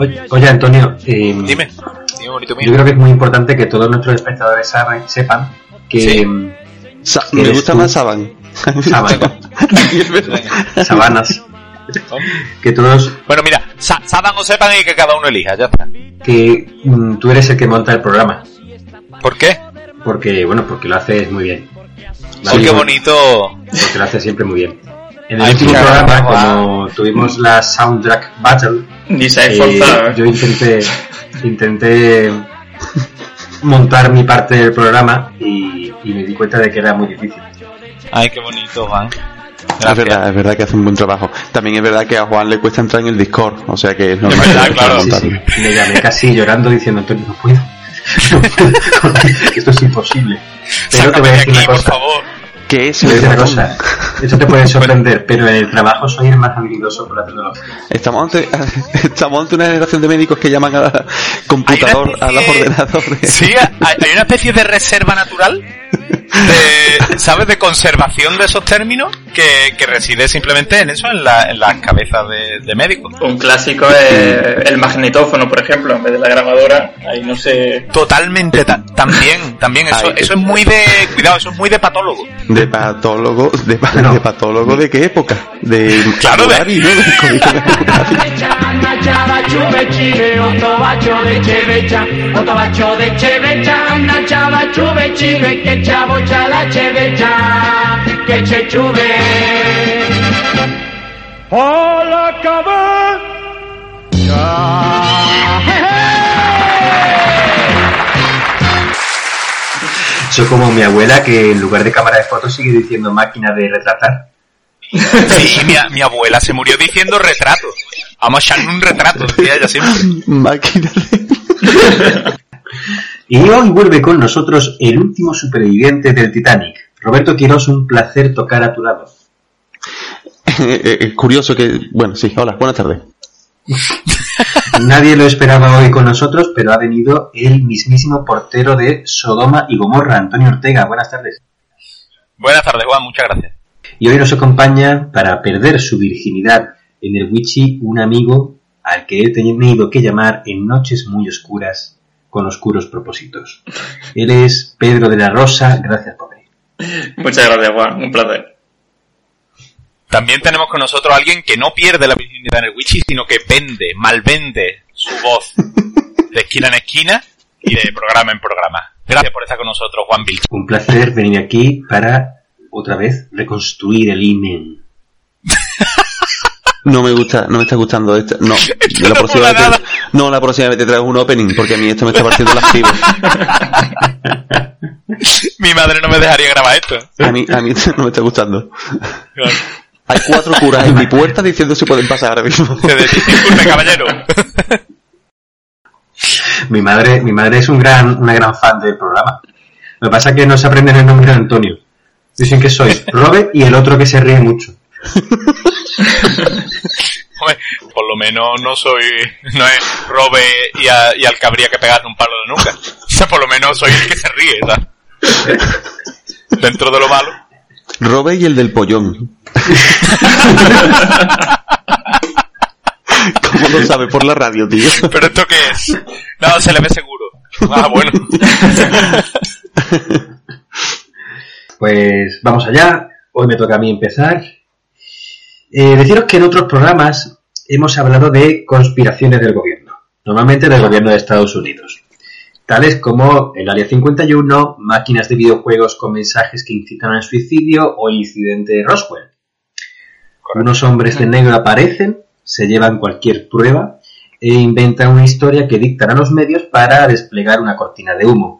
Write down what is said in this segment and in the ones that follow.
Oye, oye, Antonio, eh, Dime, dime bonito mío. yo creo que es muy importante que todos nuestros espectadores saben- sepan que Sí. Sa- ¿Qué me gusta tú? más Saban. Saban, sabanas, que todos, Bueno, mira, sa- saban o sepan y que cada uno elija, ya está. que mm, tú eres el que monta el programa, ¿Por qué? porque, bueno, porque lo haces muy bien. Sí, qué bonito. Porque lo haces siempre muy bien. En el Ay, último programa, como tuvimos la Soundtrack Battle, Eh. ¿eh? yo intenté intenté montar mi parte del programa y, y me di cuenta de que era muy difícil. Ay, qué bonito, Juan. Es verdad, es verdad que hace un buen trabajo. También es verdad que a Juan le cuesta entrar en el Discord, o sea que es normal. verdad, que claro. Sí, sí. Me llamé casi llorando diciendo Antonio no puedo. No puedo. Esto es imposible. Pero te voy Sácame a de decir aquí, una por cosa. favor. ¿Qué es el ratón? cosa. Eso te puede sorprender, pero en el trabajo soy el más habilidoso por la tecnología. Estamos ante, estamos ante una generación de médicos que llaman a computador, a los ordenadores. Sí, hay, hay una especie de reserva natural, de, ¿sabes? De conservación de esos términos que, que reside simplemente en eso, en, la, en las cabezas de, de médicos. Un clásico es el magnetófono, por ejemplo, en vez de la grabadora. Ahí no sé. Totalmente, ta- también, también, eso, Ay, eso es muy de, cuidado, eso es muy de patólogo. De patólogo, de, pa- No. de patólogo de qué época? De Claro, de- La cevecia, che c'è ciuve. Hola Soy como mi abuela que en lugar de cámara de fotos sigue diciendo máquina de retratar. Sí, mi, mi abuela se murió diciendo retrato. Vamos a echarle un retrato, decía ella siempre. Máquina de... Y hoy vuelve con nosotros el último superviviente del Titanic. Roberto Quiroz, un placer tocar a tu lado. Eh, Es curioso que... Bueno, sí, hola, buenas tardes. Nadie lo esperaba hoy con nosotros, pero ha venido el mismísimo portero de Sodoma y Gomorra, Antonio Ortega. Buenas tardes. Buenas tardes, Juan, muchas gracias. Y hoy nos acompaña para perder su virginidad en el Wichi un amigo al que he tenido que llamar en noches muy oscuras con oscuros propósitos. Él es Pedro de la Rosa. Gracias por venir. Muchas gracias, Juan. Un placer. También tenemos con nosotros a alguien que no pierde la virginidad en el Wichi, sino que vende, malvende su voz de esquina en esquina y de programa en programa. Gracias por estar con nosotros, Juan Vilch. Un placer venir aquí para otra vez reconstruir el imen. No me gusta, no me está gustando esto. No, la no próxima vez te, no, la próxima vez te traigo un opening porque a mí esto me está partiendo las fibras. Mi madre no me dejaría grabar esto. A mí, a mí no me está gustando. Claro. Hay cuatro curas en mi puerta diciendo si pueden pasar ahora mismo. Se disculpe, caballero. Mi madre, mi madre es un gran, una gran fan del programa. Lo que pasa es que no se aprenden el nombre de Antonio. Dicen que soy Robert y el otro que se ríe mucho. Por lo menos no soy, no es robe y, a- y al que habría que pegarle un palo de nuca. O sea, por lo menos soy el que se ríe, ¿sabes? Dentro de lo malo. Robe y el del pollón. ¿Cómo lo sabe por la radio, tío? ¿Pero esto qué es? No, se le ve seguro. Ah, bueno. Pues vamos allá. Hoy me toca a mí empezar. Eh, deciros que en otros programas hemos hablado de conspiraciones del gobierno, normalmente del gobierno de Estados Unidos, tales como el Área 51, máquinas de videojuegos con mensajes que incitan al suicidio o el incidente de Roswell. Unos hombres de negro aparecen, se llevan cualquier prueba e inventan una historia que dictan a los medios para desplegar una cortina de humo.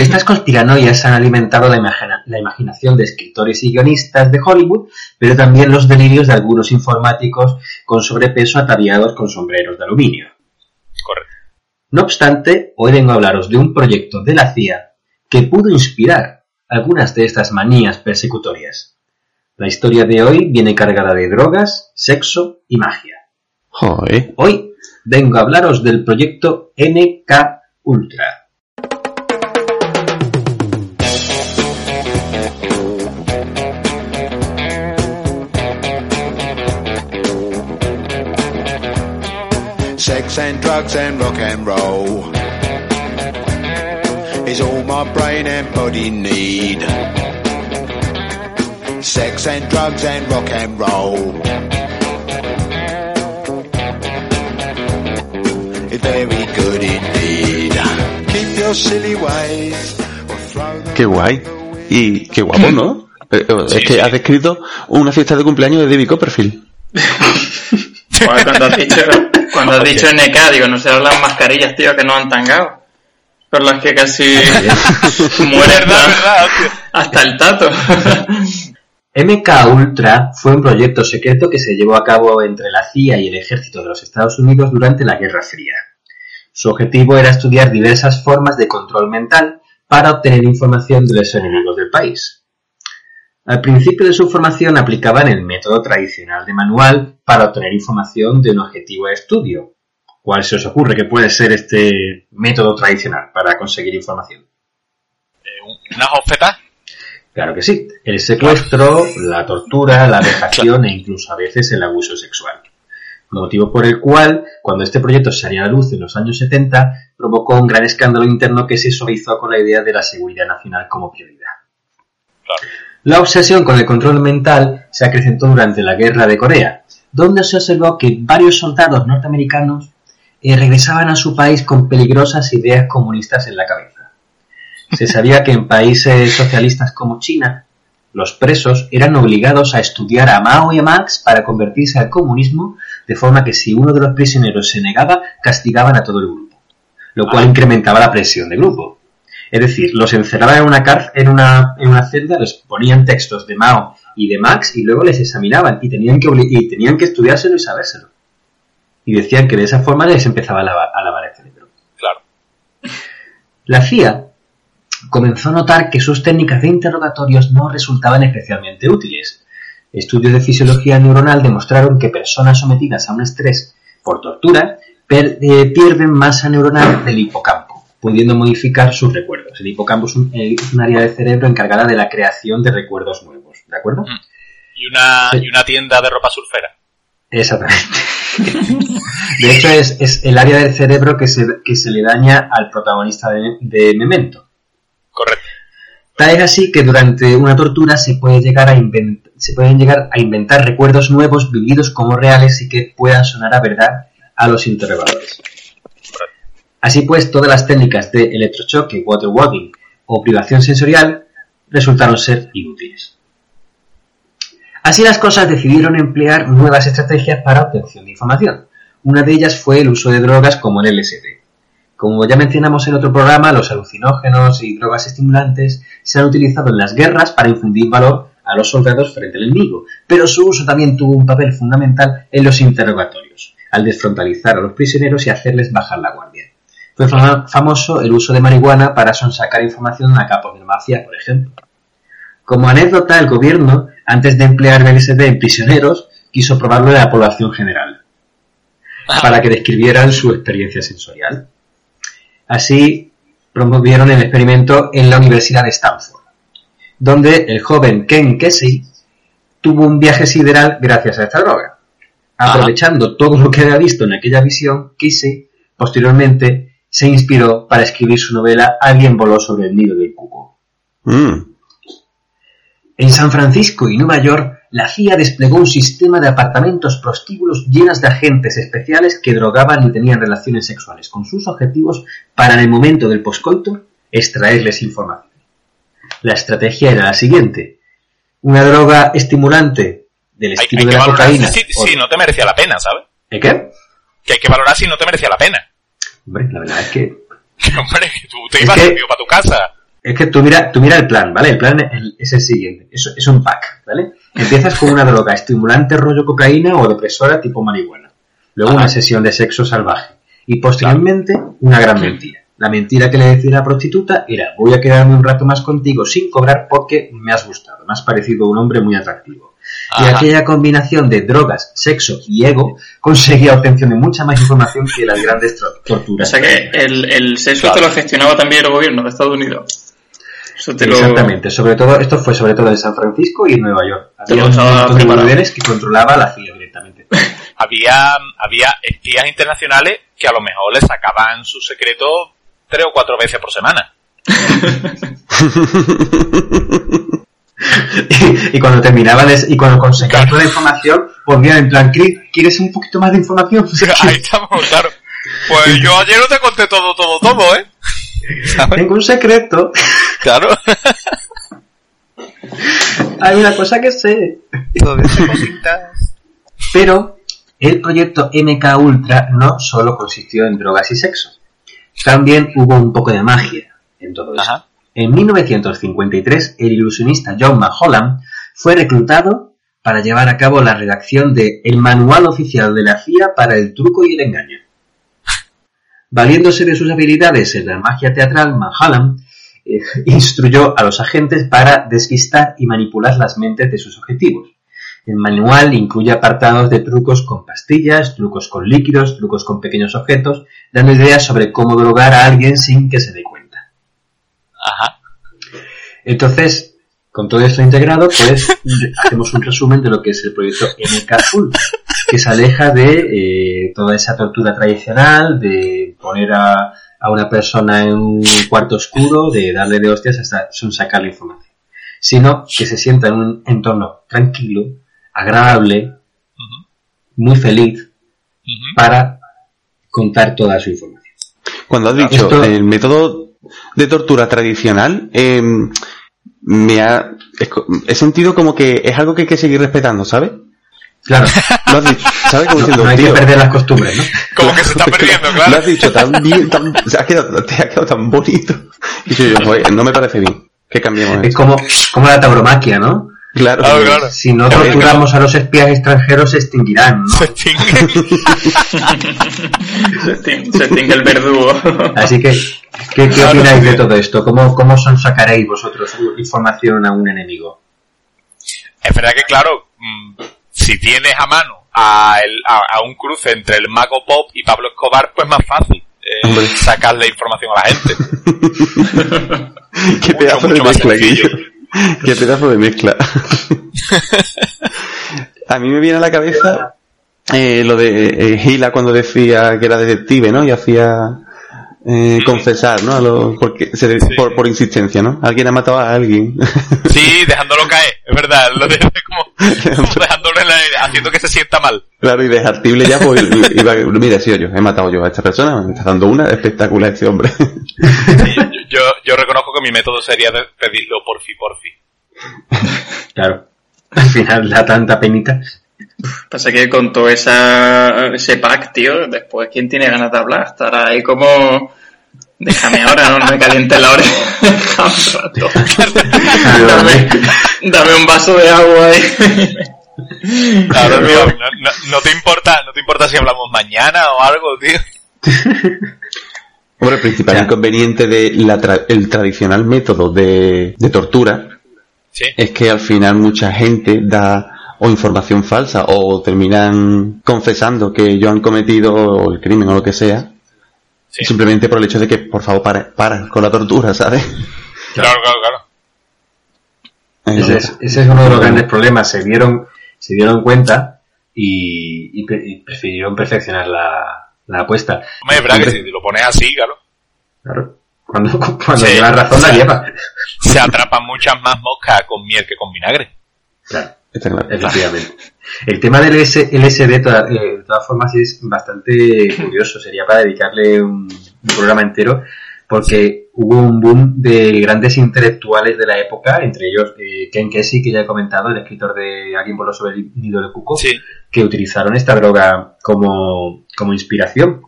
Estas conspiranoias han alimentado la, imagina- la imaginación de escritores y guionistas de Hollywood, pero también los delirios de algunos informáticos con sobrepeso ataviados con sombreros de aluminio. Correcto. No obstante, hoy vengo a hablaros de un proyecto de la CIA que pudo inspirar algunas de estas manías persecutorias. La historia de hoy viene cargada de drogas, sexo y magia. Joder. Hoy vengo a hablaros del proyecto MK Ultra. Sex and drugs and rock and roll is all my brain and body need. Sex and drugs and rock and roll is very good indeed. Keep your silly ways Qué guay. Y qué guapo, ¿no? Eh, eh, es que has descrito una fiesta de cumpleaños de David Copperfield. Joder, cuando has dicho, cuando has dicho NK, digo, no serán las mascarillas, tío, que no han tangado. Por las que casi muere verdad, hasta el tato. MK Ultra fue un proyecto secreto que se llevó a cabo entre la CIA y el ejército de los Estados Unidos durante la Guerra Fría. Su objetivo era estudiar diversas formas de control mental para obtener información de los enemigos del país. Al principio de su formación aplicaban el método tradicional de manual para obtener información de un objetivo de estudio. ¿Cuál se os ocurre que puede ser este método tradicional para conseguir información? Eh, un- ¿Unas ofertas? Claro que sí. El secuestro, la tortura, la vejación e incluso a veces el abuso sexual. Motivo por el cual, cuando este proyecto salió a la luz en los años 70, provocó un gran escándalo interno que se suavizó con la idea de la seguridad nacional como prioridad. Claro. La obsesión con el control mental se acrecentó durante la Guerra de Corea, donde se observó que varios soldados norteamericanos eh, regresaban a su país con peligrosas ideas comunistas en la cabeza. Se sabía que en países socialistas como China, los presos eran obligados a estudiar a Mao y a Marx para convertirse al comunismo, de forma que si uno de los prisioneros se negaba, castigaban a todo el grupo, lo cual incrementaba la presión del grupo. Es decir, los encerraban en una cárcel, en una, en una celda, les ponían textos de Mao y de Marx y luego les examinaban y tenían que, y tenían que estudiárselo y sabérselo. Y decían que de esa forma les empezaba a lavar, a lavar el cerebro. Claro. La CIA comenzó a notar que sus técnicas de interrogatorios no resultaban especialmente útiles. Estudios de fisiología neuronal demostraron que personas sometidas a un estrés por tortura eh, pierden masa neuronal del hipocampo, pudiendo modificar sus recuerdos. El hipocampo es un, eh, es un área del cerebro encargada de la creación de recuerdos nuevos. ¿De acuerdo? Y una, Sí. y una tienda de ropa surfera. Exactamente. De hecho, es, es el área del cerebro que se, que se le daña al protagonista de, de Memento. Correcto. Tal es así que durante una tortura se, puede llegar a invent- se pueden llegar a inventar recuerdos nuevos vividos como reales y que puedan sonar a verdad a los interrogadores. Así pues, todas las técnicas de electrochoque, waterwagging o privación sensorial resultaron ser inútiles. Así las cosas decidieron emplear nuevas estrategias para obtención de información. Una de ellas fue el uso de drogas como el LSD. Como ya mencionamos en otro programa, los alucinógenos y drogas estimulantes se han utilizado en las guerras para infundir valor a los soldados frente al enemigo, pero su uso también tuvo un papel fundamental en los interrogatorios, al desfrontalizar a los prisioneros y hacerles bajar la guardia. Fue famoso el uso de marihuana para sonsacar información a capos de mafia, por ejemplo. Como anécdota, el gobierno, antes de emplear LSD en prisioneros, quiso probarlo en la población general, para que describieran su experiencia sensorial. Así, promovieron el experimento en la Universidad de Stanford, donde el joven Ken Kesey tuvo un viaje sideral gracias a esta droga. Aprovechando todo lo que había visto en aquella visión, Kesey, posteriormente, se inspiró para escribir su novela Alguien voló sobre el nido del cuco. Mm. En San Francisco y Nueva York, la CIA desplegó un sistema de apartamentos prostíbulos llenos de agentes especiales que drogaban y tenían relaciones sexuales con sus objetivos para en el momento del poscoito extraerles información. La estrategia era la siguiente. Una droga estimulante del Hay, estilo hay de que la cocaína. si, o- si no te merecía la pena, ¿sabes? ¿Eh, qué? Que hay que valorar si no te merecía la pena. Hombre, la verdad es que Hombre, tú te ibas que- para tu casa. Es que tú mira, tú mira el plan, ¿vale? El plan es, es el siguiente. Es, es un pack, ¿vale? Empiezas con una droga estimulante rollo cocaína o depresora tipo marihuana. Luego una sesión de sexo salvaje. Y posteriormente una gran mentira. La mentira que le decía la prostituta era voy a quedarme un rato más contigo sin cobrar porque me has gustado. Me has parecido un hombre muy atractivo. Y Ajá. aquella combinación de drogas, sexo y ego conseguía obtención de mucha más información que las grandes tro- O torturas. sea que el, el sexo Claro. te lo gestionaba también el gobierno de Estados Unidos. Lo- Exactamente, sobre todo, esto fue sobre todo en San Francisco y en Nueva York. Había bienes que controlaba la CIA directamente. había, había espías internacionales que a lo mejor le sacaban su secreto tres o cuatro veces por semana. y, y cuando terminaban es- y cuando conseguían toda la información, volvían en plan, "¿Qui- ¿quieres un poquito más de información? Ahí estamos, claro. Pues yo ayer no te conté todo, todo, todo, ¿eh? ¿Sabes? Tengo un secreto, Claro. hay una cosa que sé. Pero el proyecto MK Ultra no solo consistió en drogas y sexo. También hubo un poco de magia en todo esto. Ajá. En 1953, el ilusionista John Mulholland fue reclutado para llevar a cabo la redacción de El Manual Oficial de la CIA para el Truco y el Engaño. Valiéndose de sus habilidades en la magia teatral, Mulholland eh, instruyó a los agentes para despistar y manipular las mentes de sus objetivos. El manual incluye apartados de trucos con pastillas, trucos con líquidos, trucos con pequeños objetos, dando ideas sobre cómo drogar a alguien sin que se dé. Ajá. Entonces, con todo esto integrado, pues hacemos un resumen de lo que es el proyecto MK Ultra, que se aleja de eh, toda esa tortura tradicional, de poner a, a una persona en un cuarto oscuro, de darle de hostias hasta son sacar la información, sino que se sienta en un entorno tranquilo, agradable, muy feliz, para contar toda su información. Cuando has dicho Esto- el método de tortura tradicional, eh, me ha, he sentido como que es algo que hay que seguir respetando, ¿sabes? Claro, Lo has dicho, ¿sabes? Como no, diciendo, no hay que perder las costumbres, ¿no? Como que se está perdiendo, Lo claro. has dicho tan bien, tan, se ha quedado, te ha quedado tan bonito. Y yo, joder, no me parece bien. Que cambiemos Es eso. como, como la tauromaquia, ¿no? Claro, Claro, claro. Si no torturamos a los espías extranjeros, se extinguirán, ¿no? Se extingue. Se extingue, el verdugo. Así que, ¿qué, qué opináis de todo esto? ¿Cómo, cómo son sacaréis vosotros información a un enemigo? Es verdad que, claro, mm, si tienes a mano a, el- a- a un cruce entre el Mago Pop y Pablo Escobar, pues más fácil eh, sacarle información a la gente. qué pedazo de mucho más mezcla, sencillo. Guillo. Qué pedazo de mezcla. a mí me viene a la cabeza eh, lo de eh, Gila cuando decía que era detective, ¿no? Y hacía eh, confesar, ¿no? A lo- porque se Sí. por, por insistencia, ¿no? Alguien ha matado a alguien. Sí, dejándolo caer, es verdad. Lo de, como, como dejándolo en la- haciendo que se sienta mal. claro, y desartible ya, pues iba, mira, sí, yo he matado yo a esta persona, me está dando una espectacular este hombre. Sí, yo, yo, reconozco que mi método sería de pedirlo porfi porfi. Claro. Al final da tanta penita. Pasa que con todo esa, ese pack, tío, después, ¿quién tiene ganas de hablar? Estará ahí como... Déjame ahora, no me caliente la oreja. Déjame un rato. dame, dame un vaso de agua ahí. Claro, tío, no, no- no te importa, no te importa si hablamos mañana o algo, tío. Hombre, el principal Ya. inconveniente del tradicional método de, de tortura Sí. es que al final mucha gente da o información falsa o terminan confesando que ellos han cometido el crimen o lo que sea Sí. simplemente por el hecho de que por favor para, para con la tortura, ¿sabes? Claro, claro, claro. Ese es, ese es uno de los grandes problemas. Se dieron, se dieron cuenta y, y pre- y prefirieron perfeccionar la, la apuesta. Hombre, es verdad que si lo pones así, claro, Claro. Cuando, cuando Sí. lleva razón, la Sí. lleva. se atrapan muchas más moscas con miel que con vinagre. Claro. Efectivamente. El tema del LS LSD, toda- eh, de todas formas, es bastante curioso. Sería para dedicarle un, un programa entero, porque hubo un boom de grandes intelectuales de la época, entre ellos eh, Ken Kesey, que ya he comentado, el escritor de Alguien voló sobre el nido de cuco, Sí. Que utilizaron esta droga como, como inspiración.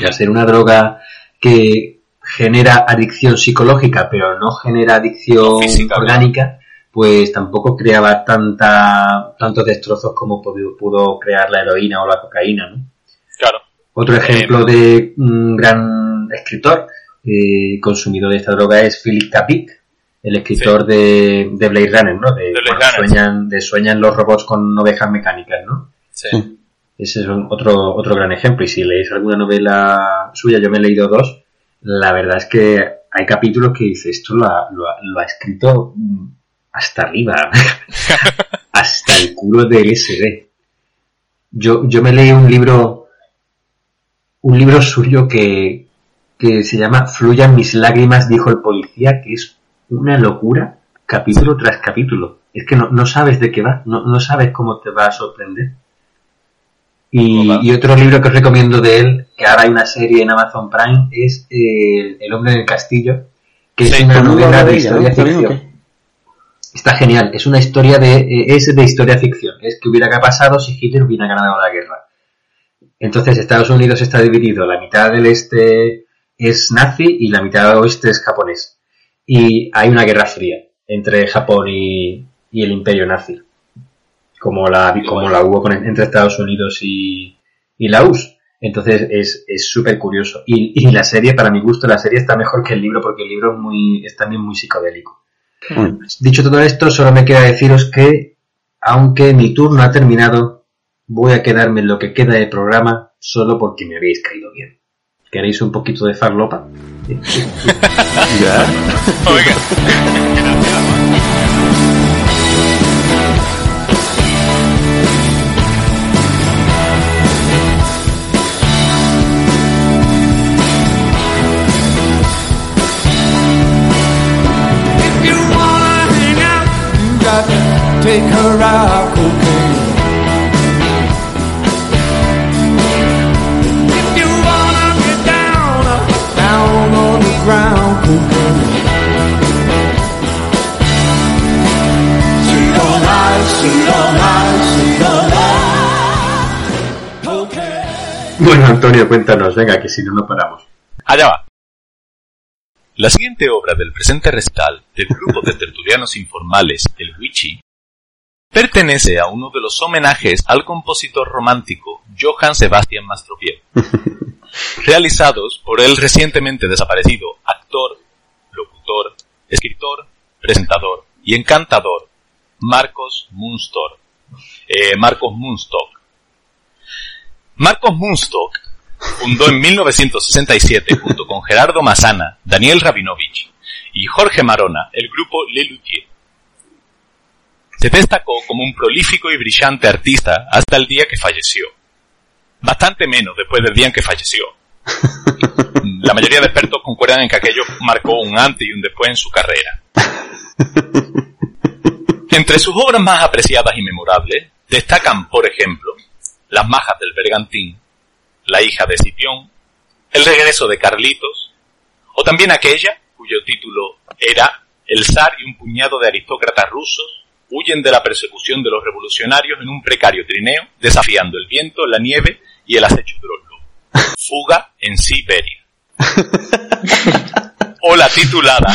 Y al ser una droga que genera adicción psicológica, pero no genera adicción física, orgánica, pues tampoco creaba tanta, tantos destrozos como pudo, pudo crear la heroína o la cocaína, ¿no? Claro. Otro ejemplo de un gran escritor eh, consumido de esta droga es Philip K. Dick, el escritor de, de Blade Runner, ¿no? De, De Blade bueno, Runner, sueñan, de sueñan los robots con ovejas mecánicas, ¿no? Sí. Ese es un- otro, otro gran ejemplo. Y si leéis alguna novela suya, yo me he leído dos, la verdad es que hay capítulos que dice, esto lo ha, lo ha- lo ha escrito mm, hasta arriba, hasta el culo del SD. Yo, yo me leí un libro, un libro suyo que, que se llama Fluyan mis lágrimas, dijo el policía, que es una locura, capítulo tras capítulo. Es que no, no sabes de qué va, no, no sabes cómo te va a sorprender. Y, y otro libro que os recomiendo de él, que ahora hay una serie en Amazon Prime, es eh, El hombre en el castillo, que es una novela de historia ¿Está bien o ficción. Está genial, es una historia de, eh, es de historia ficción, es que hubiera pasado si Hitler hubiera ganado la guerra. Entonces Estados Unidos está dividido, la mitad del este es nazi y la mitad del oeste es japonés. Y hay una guerra fría entre Japón y, y el imperio nazi, como la, como la hubo con- entre Estados Unidos y, y la URSS. Entonces es es súper curioso. Y, y la serie, para mi gusto, la serie está mejor que el libro porque el libro es, muy, es también muy psicodélico. Bueno, Dicho todo esto, solo me queda deciros que, aunque mi turno ha terminado, voy a quedarme en lo que queda del programa solo porque me habéis caído bien. ¿Queréis un poquito de farlopa? ya. Oiga. Take her out Antonio, cuéntanos, venga, que si no, no paramos. Allá va. La siguiente obra del presente recital del grupo de tertulianos informales, el Wichi, pertenece a uno de los homenajes al compositor romántico Johann Sebastian Mastropiero, realizados por el recientemente desaparecido actor, locutor, escritor, presentador y encantador Marcos Munstock. Eh, Marcos Munstock. Marcos Munstock fundó en 1967 junto con Gerardo Massana, Daniel Rabinovich y Jorge Marona el grupo Le Luthier. Se destacó como un prolífico y brillante artista hasta el día que falleció. Bastante menos después del día en que falleció. La mayoría de expertos concuerdan en que aquello marcó un antes y un después en su carrera. Entre sus obras más apreciadas y memorables destacan, por ejemplo, Las majas del bergantín, La hija de Cipión, El regreso de Carlitos, o también aquella cuyo título era El zar y un puñado de aristócratas rusos huyen de la persecución de los revolucionarios en un precario trineo, desafiando el viento, la nieve y el acecho de los lobos. Fuga en Siberia. O la titulada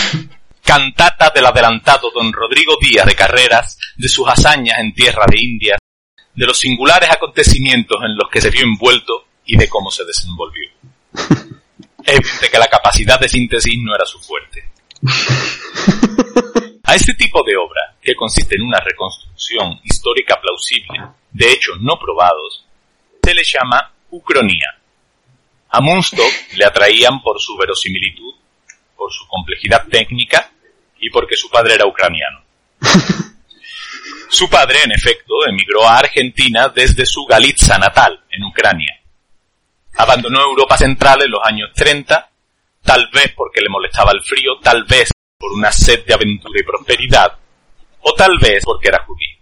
Cantata del adelantado don Rodrigo Díaz de Carreras, de sus hazañas en tierra de India, de los singulares acontecimientos en los que se vio envuelto y de cómo se desenvolvió. Es evidente que la capacidad de síntesis no era su fuerte. A este tipo de obra, que consiste en una reconstrucción histórica plausible de hechos no probados, se le llama ucronía. A Munstock le atraían por su verosimilitud, por su complejidad técnica y porque su padre era ucraniano. Su padre, en efecto, emigró a Argentina desde su Galitza natal, en Ucrania. Abandonó Europa Central en los años 30, tal vez porque le molestaba el frío, tal vez por una sed de aventura y prosperidad, o tal vez porque era judío.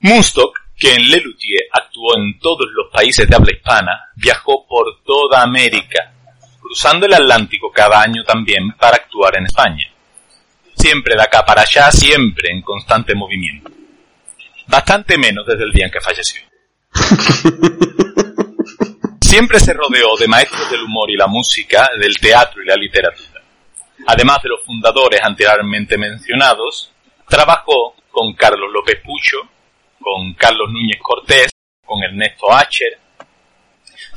Munstock, que en Lelutier actuó en todos los países de habla hispana, viajó por toda América, cruzando el Atlántico cada año también para actuar en España. Siempre de acá para allá, siempre en constante movimiento. Bastante menos desde el día en que falleció. Siempre se rodeó de maestros del humor y la música, del teatro y la literatura. Además de los fundadores anteriormente mencionados, trabajó con Carlos López Pucho, con Carlos Núñez Cortés, con Ernesto Acher.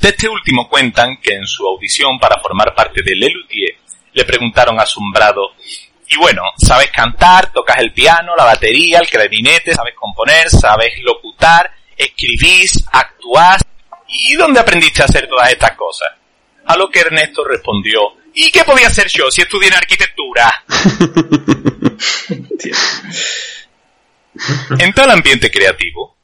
De este último cuentan que en su audición para formar parte de Lelutier le preguntaron asombrado, y bueno, ¿sabes cantar? ¿Tocas el piano, la batería, el clarinete? ¿Sabes componer? ¿Sabes locutar? ¿Escribís? ¿Actuás? ¿Y dónde aprendiste a hacer todas estas cosas? A lo que Ernesto respondió, ¿y qué podía hacer yo si estudié en arquitectura? En tal ambiente creativo,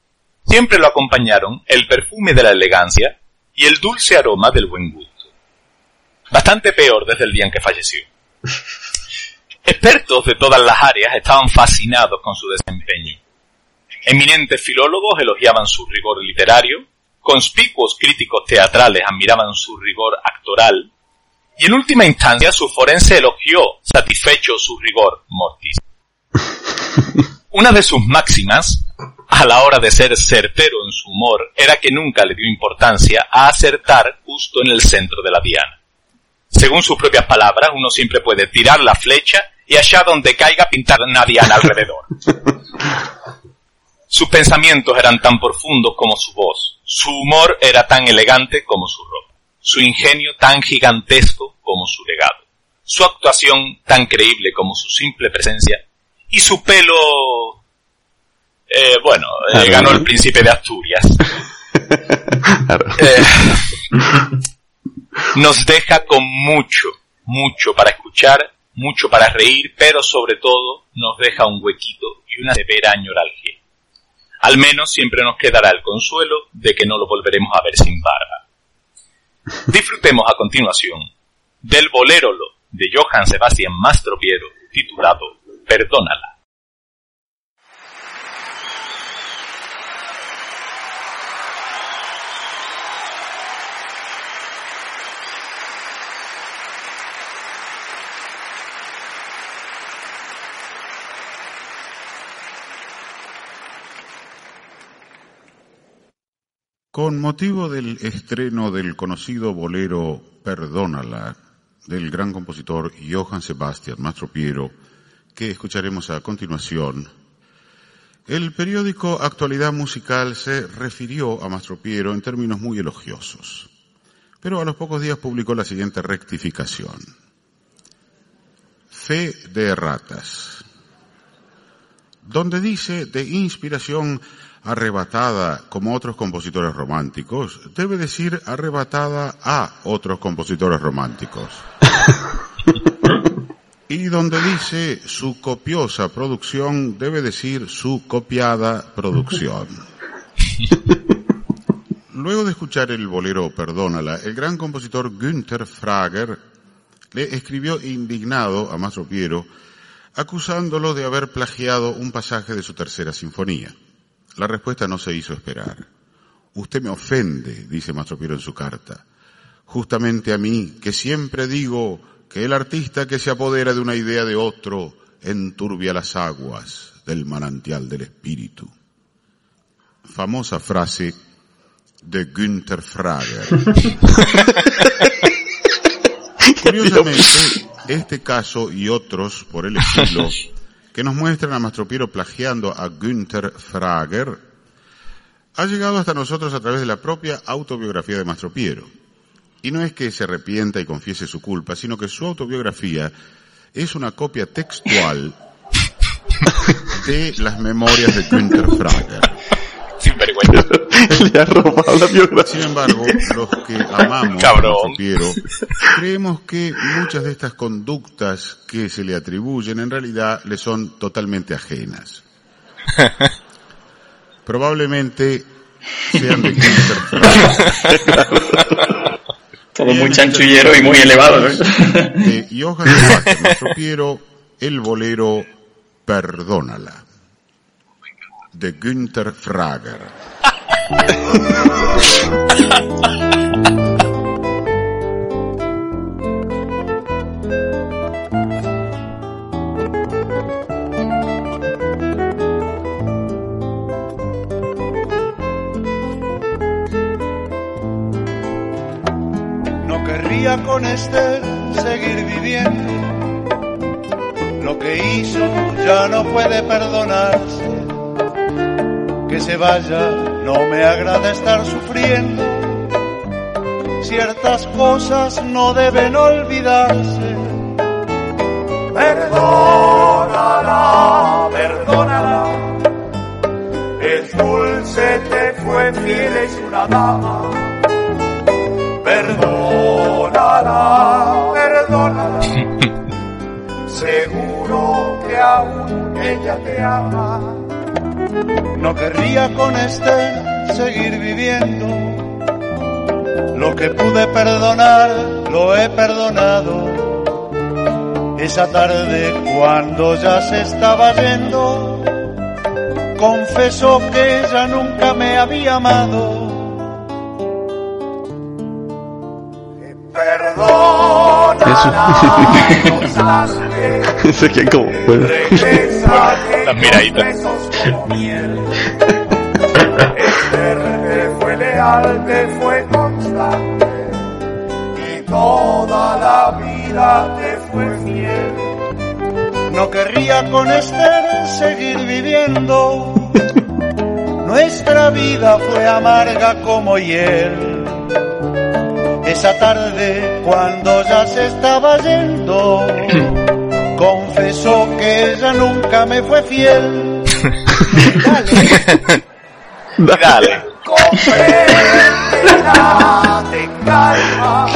siempre lo acompañaron el perfume de la elegancia y el dulce aroma del buen gusto. Bastante peor desde el día en que falleció. Expertos de todas las áreas estaban fascinados con su desempeño. Eminentes filólogos elogiaban su rigor literario, conspicuos críticos teatrales admiraban su rigor actoral, y en última instancia su forense elogió, satisfecho su rigor mortis. Una de sus máximas, a la hora de ser certero en su humor, era que nunca le dio importancia a acertar justo en el centro de la diana. Según sus propias palabras, uno siempre puede tirar la flecha y allá donde caiga pintar una diana alrededor. Sus pensamientos eran tan profundos como su voz, su humor era tan elegante como su ropa, su ingenio tan gigantesco como su legado, su actuación tan creíble como su simple presencia, y su pelo... Eh, bueno, eh, ganó el príncipe de Asturias. Eh, nos deja con mucho, mucho para escuchar, mucho para reír, pero sobre todo nos deja un huequito y una severa añoralgia. Al menos siempre nos quedará el consuelo de que no lo volveremos a ver sin barba. Disfrutemos a continuación del bolero de Johann Sebastian Mastropiero titulado Perdónala. Con motivo del estreno del conocido bolero Perdónala del gran compositor Johann Sebastian Mastropiero, que escucharemos a continuación, el periódico Actualidad Musical se refirió a Mastropiero en términos muy elogiosos, pero a los pocos días publicó la siguiente rectificación. Fe de ratas, donde dice de inspiración arrebatada como otros compositores románticos, debe decir arrebatada a otros compositores románticos. y donde dice su copiosa producción, debe decir su copiada producción. Luego de escuchar el bolero Perdónala, el gran compositor Günther Frager le escribió indignado a Piero, acusándolo de haber plagiado un pasaje de su tercera sinfonía. La respuesta no se hizo esperar. Usted me ofende, dice Mastro Piero en su carta. Justamente a mí, que siempre digo que el artista que se apodera de una idea de otro enturbia las aguas del manantial del espíritu. Famosa frase de Günther Frager. Curiosamente, este caso y otros por el estilo que nos muestran a Mastropiero plagiando a Günther Frager, ha llegado hasta nosotros a través de la propia autobiografía de Mastropiero. Y no es que se arrepienta y confiese su culpa, sino que su autobiografía es una copia textual de las memorias de Günther Frager. Sin vergüenza. Le ha robado la biografía. Sin embargo, los que amamos Cabrón. a Piero, creemos que muchas de estas conductas que se le atribuyen en realidad le son totalmente ajenas. Probablemente sean de. Todo muy chanchullero y muy elevado. ¿eh? de Johann Sebastian Mastropiero, el bolero Perdónala, de Günther Frager. No querría con Esther seguir viviendo. Lo que hizo ya no puede perdonarse. Que se vaya, no me agrada estar sufriendo. Ciertas cosas no deben olvidarse. Perdónala, perdónala. Es dulce, te fue fiel, es una dama. Perdónala, perdónala. Seguro que aún ella te ama. No querría con Esther seguir viviendo. Lo que pude perdonar, lo he perdonado. Esa tarde cuando ya se estaba yendo, confesó que ella nunca me había amado. Perdona Eso que como. Las miraditas. Esther te fue leal, te fue constante y toda la vida te fue fiel. No querría con Esther seguir viviendo. Nuestra vida fue amarga como hiel. Esa tarde, cuando ya se estaba yendo, confesó que ella nunca me fue fiel. Dale. Dale. Compréndete, calma.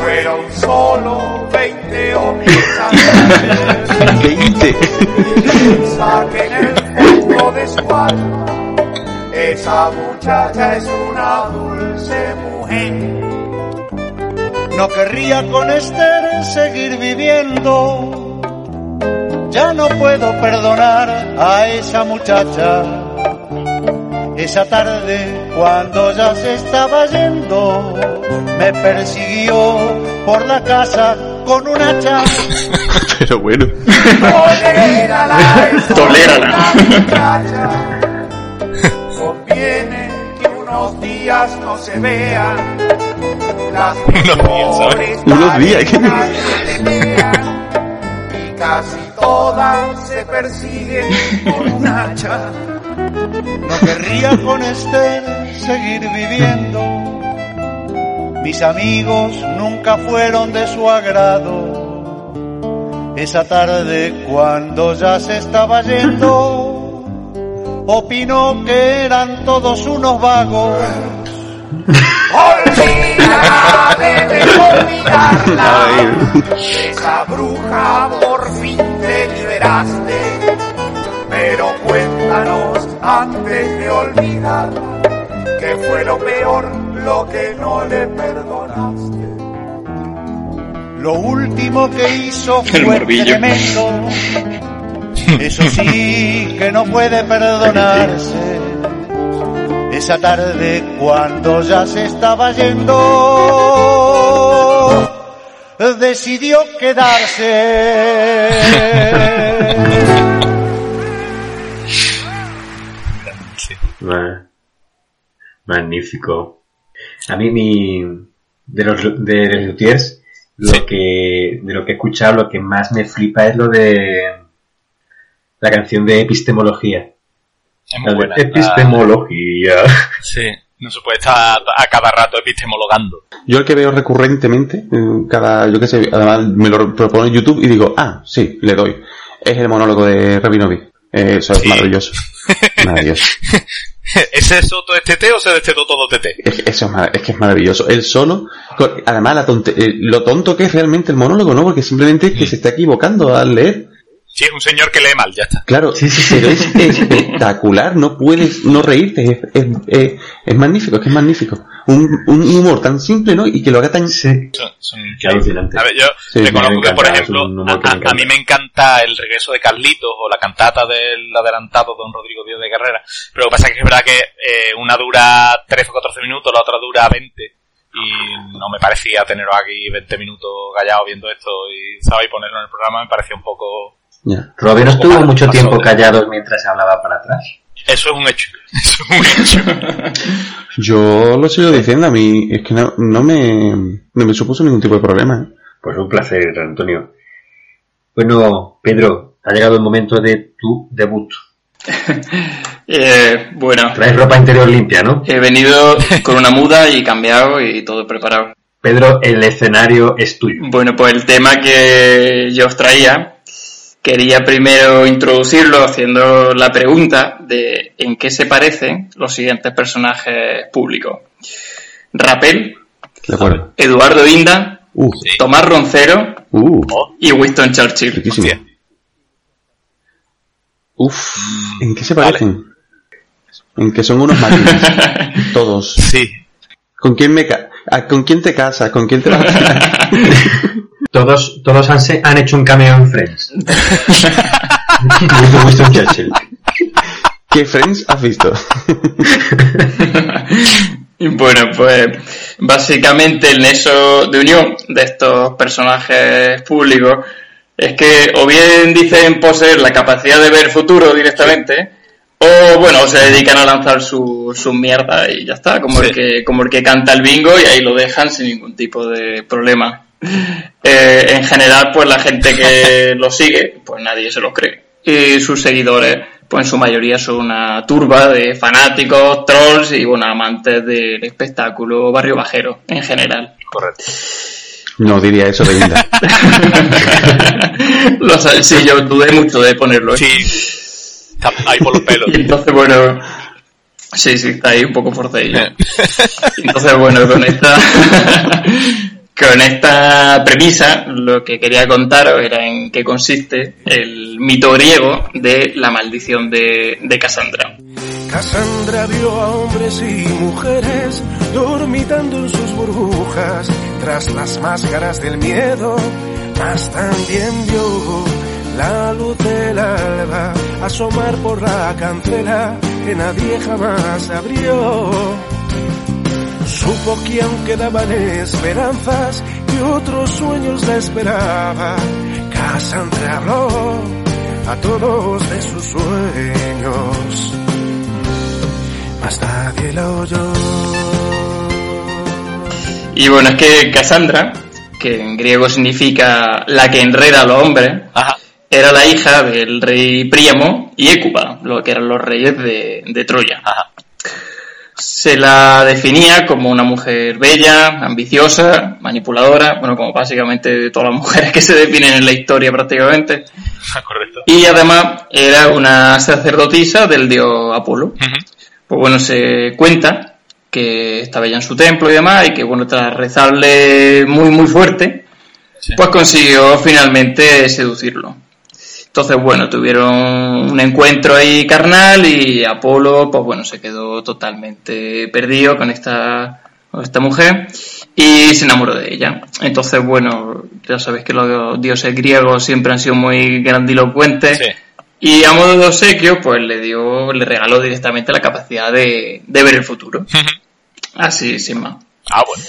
Fueron solo 20 o 10 años. 20. Piensa que en el fondo de su alma esa muchacha es una dulce mujer. No querría con Esther seguir viviendo. Ya no puedo perdonar a esa muchacha. Esa tarde, cuando ya se estaba yendo, me persiguió por la casa con un hacha. Pero bueno. Tolérala, Tolérala. muchacha. Conviene que unos días no se vean. Las mejores Unos días, se pelean, Y casi todas se persiguen con un hacha. No querría con Esther seguir viviendo. Mis amigos nunca fueron de su agrado. Esa tarde, cuando ya se estaba yendo, opinó que eran todos unos vagos. Debes olvidarla. Esa bruja por fin te liberaste. Pero cuéntanos antes de olvidarla, que fue lo peor, lo que no le perdonaste. Lo último que hizo El fue tremendo. Eso sí que no puede perdonarse. Esa tarde cuando ya se estaba yendo, decidió quedarse. Ma- Magnífico. A mí mi de los de los luthiers, lo Sí. que de lo que he escuchado, lo que más me flipa es lo de la canción de epistemología. Es muy buena. epistemología. Sí. No se puede estar a cada rato epistemologando. Yo el que veo recurrentemente, eh, cada, yo que sé, además me lo propone YouTube y digo, ah, sí, le doy. Es el monólogo de Rabinovi. Eh, eso es Sí. maravilloso. Maravilloso. ¿Ese soto es TT o se destetó todo TT? Es, que eso es, es que es maravilloso. Él solo, además la tonte- eh, lo tonto que es realmente el monólogo, ¿no? Porque simplemente es que se está equivocando al leer. Sí, es un señor que lee mal, ya está. Claro, pero es espectacular, no puedes no reírte, es, es, es- es magnífico, es que es magnífico. Un, un humor tan simple, ¿no? Y que lo haga tan... Son, son alucinante. A ver, yo Sí, reconozco que, por ejemplo, que a, a- mí me encanta el regreso de Carlitos o la cantata del adelantado Don Rodrigo Díaz de Carrera, pero lo que pasa es que es verdad que eh, una dura 13 o 14 minutos, la otra dura 20 y no me parecía teneros aquí 20 minutos callados viendo esto y, ¿sabes? Y ponerlo en el programa me parecía un poco... Ya. Robin no estuvo mucho de- tiempo callado mientras hablaba para atrás. Eso es un hecho. Eso es un hecho. Yo lo sigo diciendo, a mí es que no, no me, no me supuso ningún tipo de problema. Pues un placer, Antonio. Bueno, Pedro, ha llegado el momento de tu debut. Eh, bueno, Traes ropa interior limpia, ¿no? he venido con una muda y cambiado y todo preparado. Pedro, el escenario es tuyo. Bueno, pues el tema que yo os traía, quería primero introducirlo haciendo la pregunta de en qué se parecen los siguientes personajes públicos. Rapel, De acuerdo. Eduardo Inda, Uh, Tomás Roncero uh, y Winston Churchill. Uf, ¿en qué se parecen? En que son unos máquinas. Todos. Sí. ¿Con quién me ca ah, ¿Con quién te casas? ¿Con quién te vas a casar? Todos, todos han, se- han hecho un cameo en Friends. Winston- Churchill. ¿Qué Friends has visto? Bueno, pues básicamente el nexo de unión de estos personajes públicos es que o bien dicen poseer la capacidad de ver el futuro directamente, o bueno, se dedican a lanzar su, sus mierdas y ya está, como, el que, como el que canta el bingo y ahí lo dejan sin ningún tipo de problema. Eh, en general, pues la gente que lo sigue, pues nadie se lo cree. Y sus seguidores, pues en su mayoría son una turba de fanáticos, trolls y bueno, amantes del espectáculo barrio bajero en general. Correcto. No diría eso de Inda. Lo sé, sí, yo dudé mucho de ponerlo. ¿eh? Sí. Está ahí por los pelos. Y entonces, bueno, sí, sí, está ahí un poco forzadillo. Eh. Entonces, bueno, con esta, con esta premisa, lo que quería contaros era en qué consiste el mito griego de la maldición de, de Cassandra. Cassandra vio a hombres y mujeres dormitando en sus burbujas tras las máscaras del miedo, mas también vio la luz del alba asomar por la cancela que nadie jamás abrió. Supo que aún quedaban esperanzas y otros sueños la esperaban. Cassandra habló a todos de sus sueños mas nadie la oyó. Y bueno, es que Cassandra, que en griego significa la que enreda a los hombres, Ajá. era la hija del rey Príamo y Écuba, lo que eran los reyes de, de Troya. Ajá. Se la definía como una mujer bella, ambiciosa, manipuladora, bueno, como básicamente todas las mujeres que se definen en la historia prácticamente. Correcto. Y además era una sacerdotisa del dios Apolo. Pues bueno, se cuenta que estaba ya en su templo y demás, y que bueno, tras rezarle muy muy fuerte, Sí. pues consiguió finalmente seducirlo. Entonces, bueno, tuvieron un encuentro ahí carnal y Apolo, pues bueno, se quedó totalmente perdido con esta, con esta mujer y se enamoró de ella. Entonces, bueno, ya sabéis que los dioses griegos siempre han sido muy grandilocuentes. Sí. Y a modo de obsequio, pues le dio, le regaló directamente la capacidad de, de ver el futuro. Así, sin más. Ah, bueno.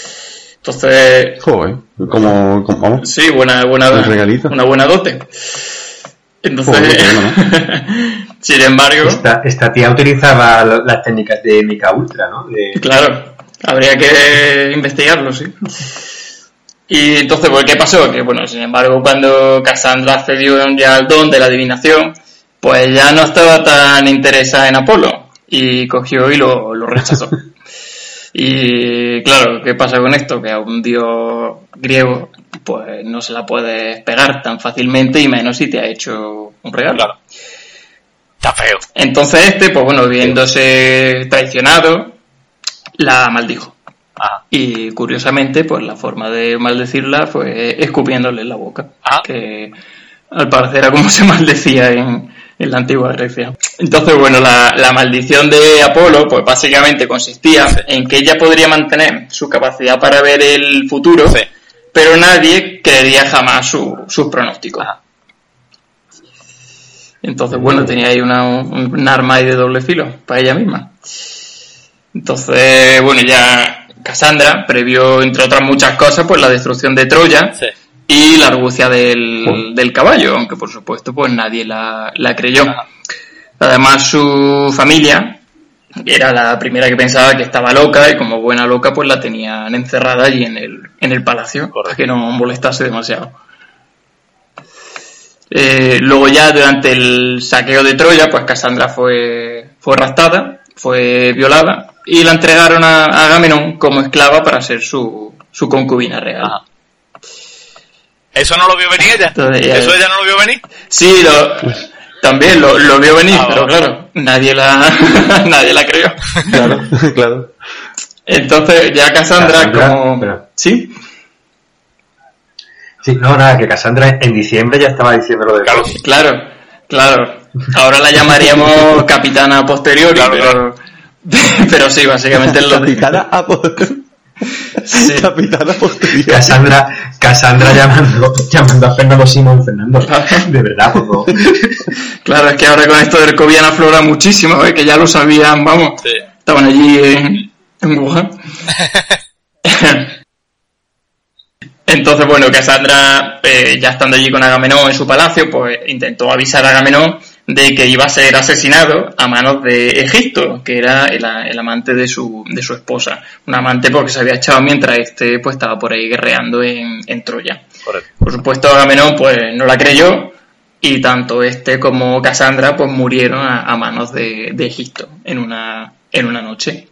Entonces, Joder, como, como vamos. sí, buena, buena, Un regalito. una buena dote. Entonces, sin embargo, Esta, esta tía utilizaba las técnicas de Mica Ultra, ¿no? De- claro, habría que investigarlo, sí. Y entonces, pues, ¿qué pasó? Que, bueno, sin embargo, cuando Cassandra accedió ya al don de la adivinación, pues ya no estaba tan interesada en Apolo y cogió y lo, lo rechazó. Y claro, ¿qué pasa con esto? Que a un dios griego pues no se la puedes pegar tan fácilmente y menos si te ha hecho un regalo. Claro. Está feo. Entonces este, pues bueno, viéndose traicionado, la maldijo. Ajá. Y curiosamente, pues la forma de maldecirla fue escupiéndole en la boca. Ah. Que al parecer era como se maldecía en, en la antigua Grecia. Entonces, bueno, la, la maldición de Apolo, pues básicamente consistía en que ella podría mantener su capacidad para ver el futuro, Sí. Pero nadie creería jamás su- sus pronósticos. Entonces, bueno, tenía ahí una, un, arma ahí de doble filo para ella misma. Entonces, bueno, ya Cassandra previó, entre otras muchas cosas, pues la destrucción de Troya Sí. y la argucia del, del caballo, aunque por supuesto pues nadie la, la creyó. Ajá. Además su familia era la primera que pensaba que estaba loca y como buena loca pues la tenían encerrada allí en el, en el palacio para que no molestase demasiado. Eh, luego ya durante el saqueo de Troya pues Cassandra fue, fue raptada, fue violada y la entregaron a, a Agamenón como esclava para ser su, su concubina real. Ajá. ¿Eso no lo vio venir ella? Entonces, ¿Eso ella no lo vio venir? Sí, lo, también lo, lo vio venir, Ah, pero claro, nadie la, nadie la creyó. Claro, claro. Entonces ya Cassandra Cassandra, como... pero- ¿Sí? Sí, no, nada, que Cassandra en diciembre ya estaba diciendo lo del Claro. COVID. Claro, claro. ahora la llamaríamos capitana posteriori, Claro, pero, pero sí, básicamente es lo de... Capitana a Sí. Capitana posterior. Cassandra, Cassandra llamando, llamando a Fernando Simón, Fernando. De verdad, por favor. Claro, es que ahora con esto del COVID han aflorado muchísimo, ¿eh? que ya lo sabían, vamos, Sí. estaban allí en, en Wuhan. Entonces, bueno, Cassandra, eh, ya estando allí con Agamenón en su palacio, pues intentó avisar a Agamenón de que iba a ser asesinado a manos de Egipto, que era el, el amante de su, de su esposa. Un amante porque se había echado mientras este pues estaba por ahí guerreando en, en Troya. Correcto. Por supuesto, Agamenón pues no la creyó y tanto este como Cassandra pues murieron a, a manos de, de Egipto en una, en una noche.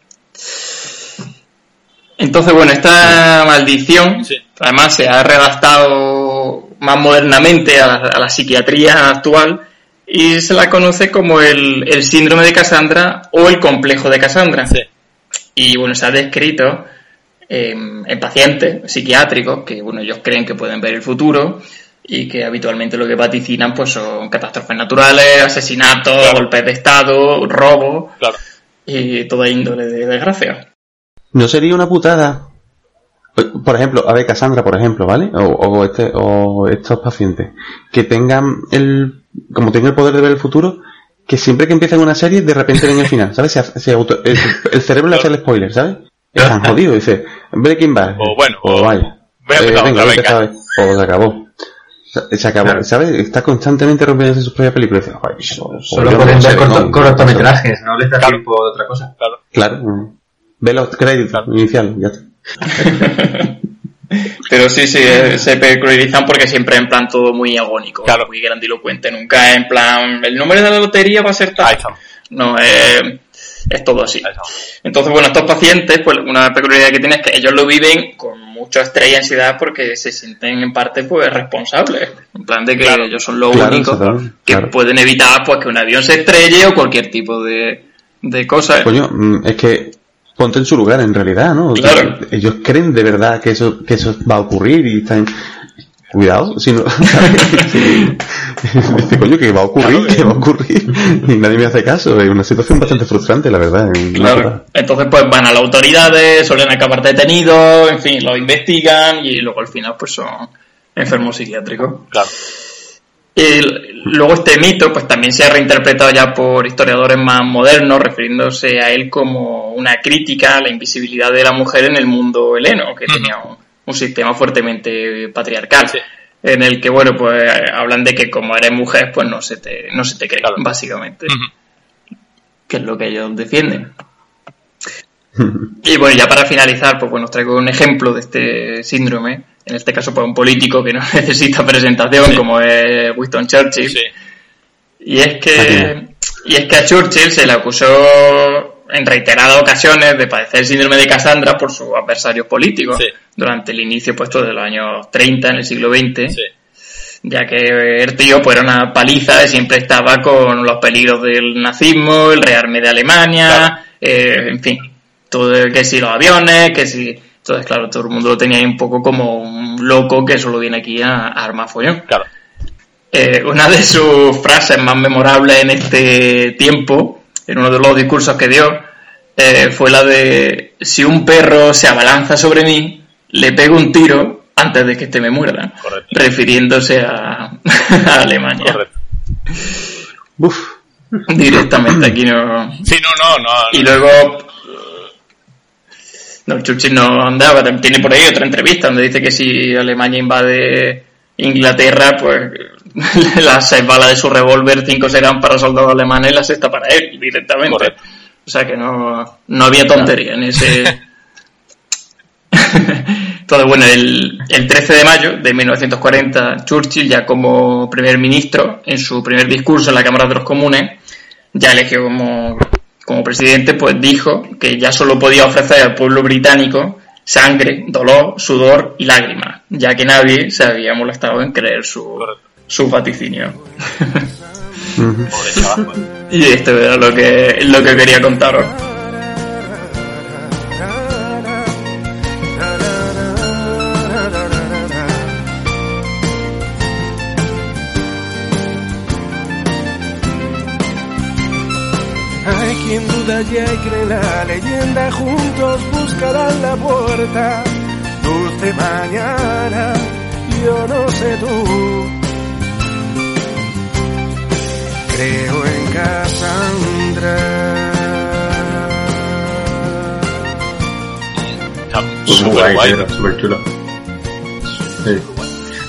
Entonces, bueno, esta maldición Sí. además se ha redactado más modernamente a la, a la psiquiatría actual y se la conoce como el, el síndrome de Cassandra o el complejo de Cassandra. Sí. Y bueno, se ha descrito en, en pacientes psiquiátricos que, bueno, ellos creen que pueden ver el futuro y que habitualmente lo que vaticinan pues son catástrofes naturales, asesinatos, Claro. golpes de estado, robos Claro. y toda índole de desgracia. ¿No sería una putada? Por ejemplo, a ver, Cassandra, por ejemplo, ¿vale? O, o este, o estos pacientes, que tengan el, como tienen el poder de ver el futuro, que siempre que empiezan una serie, de repente ven el final, ¿sabes? Se, hace- se auto- el, el cerebro le hace el spoiler, ¿sabes? Están jodidos, dice, Breaking Bad. O bueno, o vaya. voy a empezar venga, otra, voy a venga. empezar, O se acabó. Se- Se acabó, Claro. ¿sabes? Está constantemente rompiendo sus propias películas. Dice, "Joder, eso- Solo pueden ver corto- cortometrajes, no les da Claro. tiempo de otra cosa. Claro. Claro. Ve los créditos inicial, ya está. Pero sí, sí, eh, se peculiarizan porque siempre en plan todo muy agónico, Claro. muy grandilocuente, nunca en plan, el número de la lotería va a ser tal. No, eh, es todo así. Entonces, bueno, estos pacientes, pues una peculiaridad que tienen es que ellos lo viven con mucho estrés y ansiedad porque se sienten en parte pues responsables. En plan de que Claro. ellos son los Claro, únicos que claro. pueden evitar pues que un avión se estrelle o cualquier tipo de, de cosa. Coño, mm, es que ponte en su lugar en realidad, ¿no? Claro. Ellos creen de verdad que eso, que eso va a ocurrir y están... Cuidado, si no... Dice, coño, que va a ocurrir, Claro que- va a ocurrir. Y nadie me hace caso. Es una situación bastante frustrante, la verdad. Claro. Entonces, pues van a las autoridades, suelen acabar detenidos, en fin, los investigan y luego al final, pues son enfermos psiquiátricos. Claro. Y luego este mito, pues también se ha reinterpretado ya por historiadores más modernos, refiriéndose a él como una crítica a la invisibilidad de la mujer en el mundo heleno, que tenía un, un sistema fuertemente patriarcal. Sí. En el que, bueno, pues hablan de que como eres mujer, pues no se te, no se te cree, Claro. básicamente. Que es lo que ellos defienden. Y bueno, ya para finalizar, pues bueno, os traigo un ejemplo de este síndrome. En este caso, pues un político que no necesita presentación, como es Winston Churchill. Sí. Y es que, y es que a Churchill se le acusó en reiteradas ocasiones de padecer el síndrome de Cassandra por sus adversarios políticos Sí. durante el inicio puesto de los años 30 en el siglo XX Sí. ya que el tío pues era una paliza y siempre estaba con los peligros del nazismo, el rearme de Alemania, Claro. eh, en fin, todo que si los aviones, que si... Entonces, claro, todo el mundo lo tenía ahí un poco como un loco que solo viene aquí a, a armar follón. Claro. Eh, una de sus frases más memorables en este tiempo, en uno de los discursos que dio, eh, fue la de si un perro se abalanza sobre mí, le pego un tiro antes de que este me muerda, Correcto. refiriéndose a, a Alemania. Correcto. Uf. Directamente aquí no. Sí, no, no, no. Y luego. No, Churchill no andaba, tiene por ahí otra entrevista donde dice que si Alemania invade Inglaterra, pues las seis balas de su revólver, cinco serán para soldados alemanes y la sexta para él, directamente. Correcto. O sea que no, no había tontería en ese. Entonces, bueno, el, el 13 de mayo de 1940, Churchill, ya como primer ministro, en su primer discurso en la Cámara de los Comunes, ya elegido como, como presidente, pues dijo que ya solo podía ofrecer al pueblo británico sangre, dolor, sudor y lágrimas, ya que nadie se había molestado en creer su, su vaticinio. Pues. y esto era lo que, lo que quería contaros. Sin duda ya cree la leyenda, juntos buscarán la puerta. Dulce mañana, yo no sé tú. Creo en Cassandra. Súper guay, súper chulo. Sí.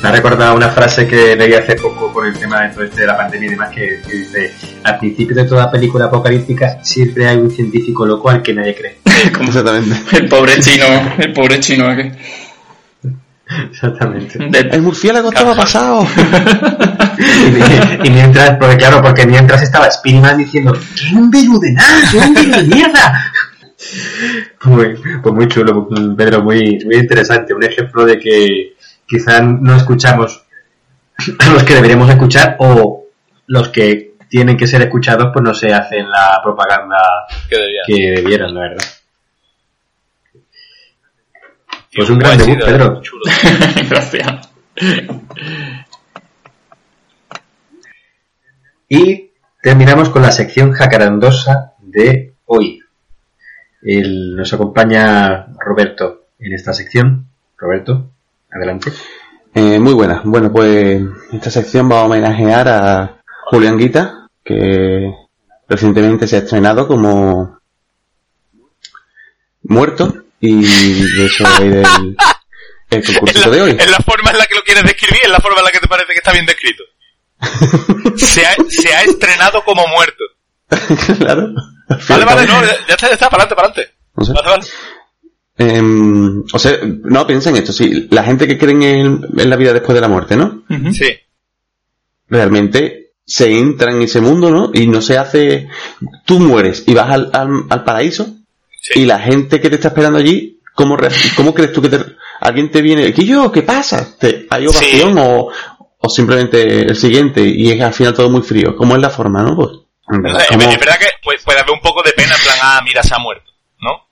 Me ha recordado una frase que leí hace poco con el tema de, todo este de la pandemia y demás, que, que dice, al principio de toda película apocalíptica siempre hay un científico loco al que nadie cree. Como Exactamente. el pobre chino, el pobre chino aquel. Exactamente. De- El murciélago estaba pasado. Y, y mientras, porque claro, porque mientras estaba Spiderman diciendo, ¡qué un virus de nada! ¡qué un virus de mierda! Muy, pues muy chulo, Pedro, muy, muy interesante. Un ejemplo de que quizás no escuchamos a los que deberíamos escuchar o los que tienen que ser escuchados pues no se hacen la propaganda Que debieran, la verdad. Pues un gran debut, Pedro. chulo. Gracias. Y terminamos con la sección jacarandosa de hoy. El- nos acompaña Roberto en esta sección. Roberto, adelante. Eh, muy buena. Bueno, pues esta sección va a homenajear a Julián Guita, que recientemente se ha estrenado como muerto y de eso a ir el, Es concurso la, de hoy. es la forma en la que lo quieres describir, es la forma en la que te parece que está bien descrito. se, ha, se ha estrenado como muerto. claro. Vale, vale, no, ya ya está, ya está, para adelante, para adelante. No sé. Vale, vale. Em, o sea, no, piensa en esto, sí, la gente que cree en, el- en la vida después de la muerte, ¿no? Sí. Realmente se entra en ese mundo, ¿no? Y no se hace... Tú mueres y vas al, al, al paraíso Sí. y la gente que te está esperando allí, ¿cómo, re- cómo crees tú que te... alguien te viene, ¿qué yo? ¿Qué pasa? ¿Te, ¿Hay ovación Sí. o, o simplemente el siguiente y es al final todo muy frío? ¿Cómo es la forma, no? Pues, en verdad, es, como- es verdad que pues, puede haber un poco de pena en plan, ah, mira, se ha muerto, ¿no?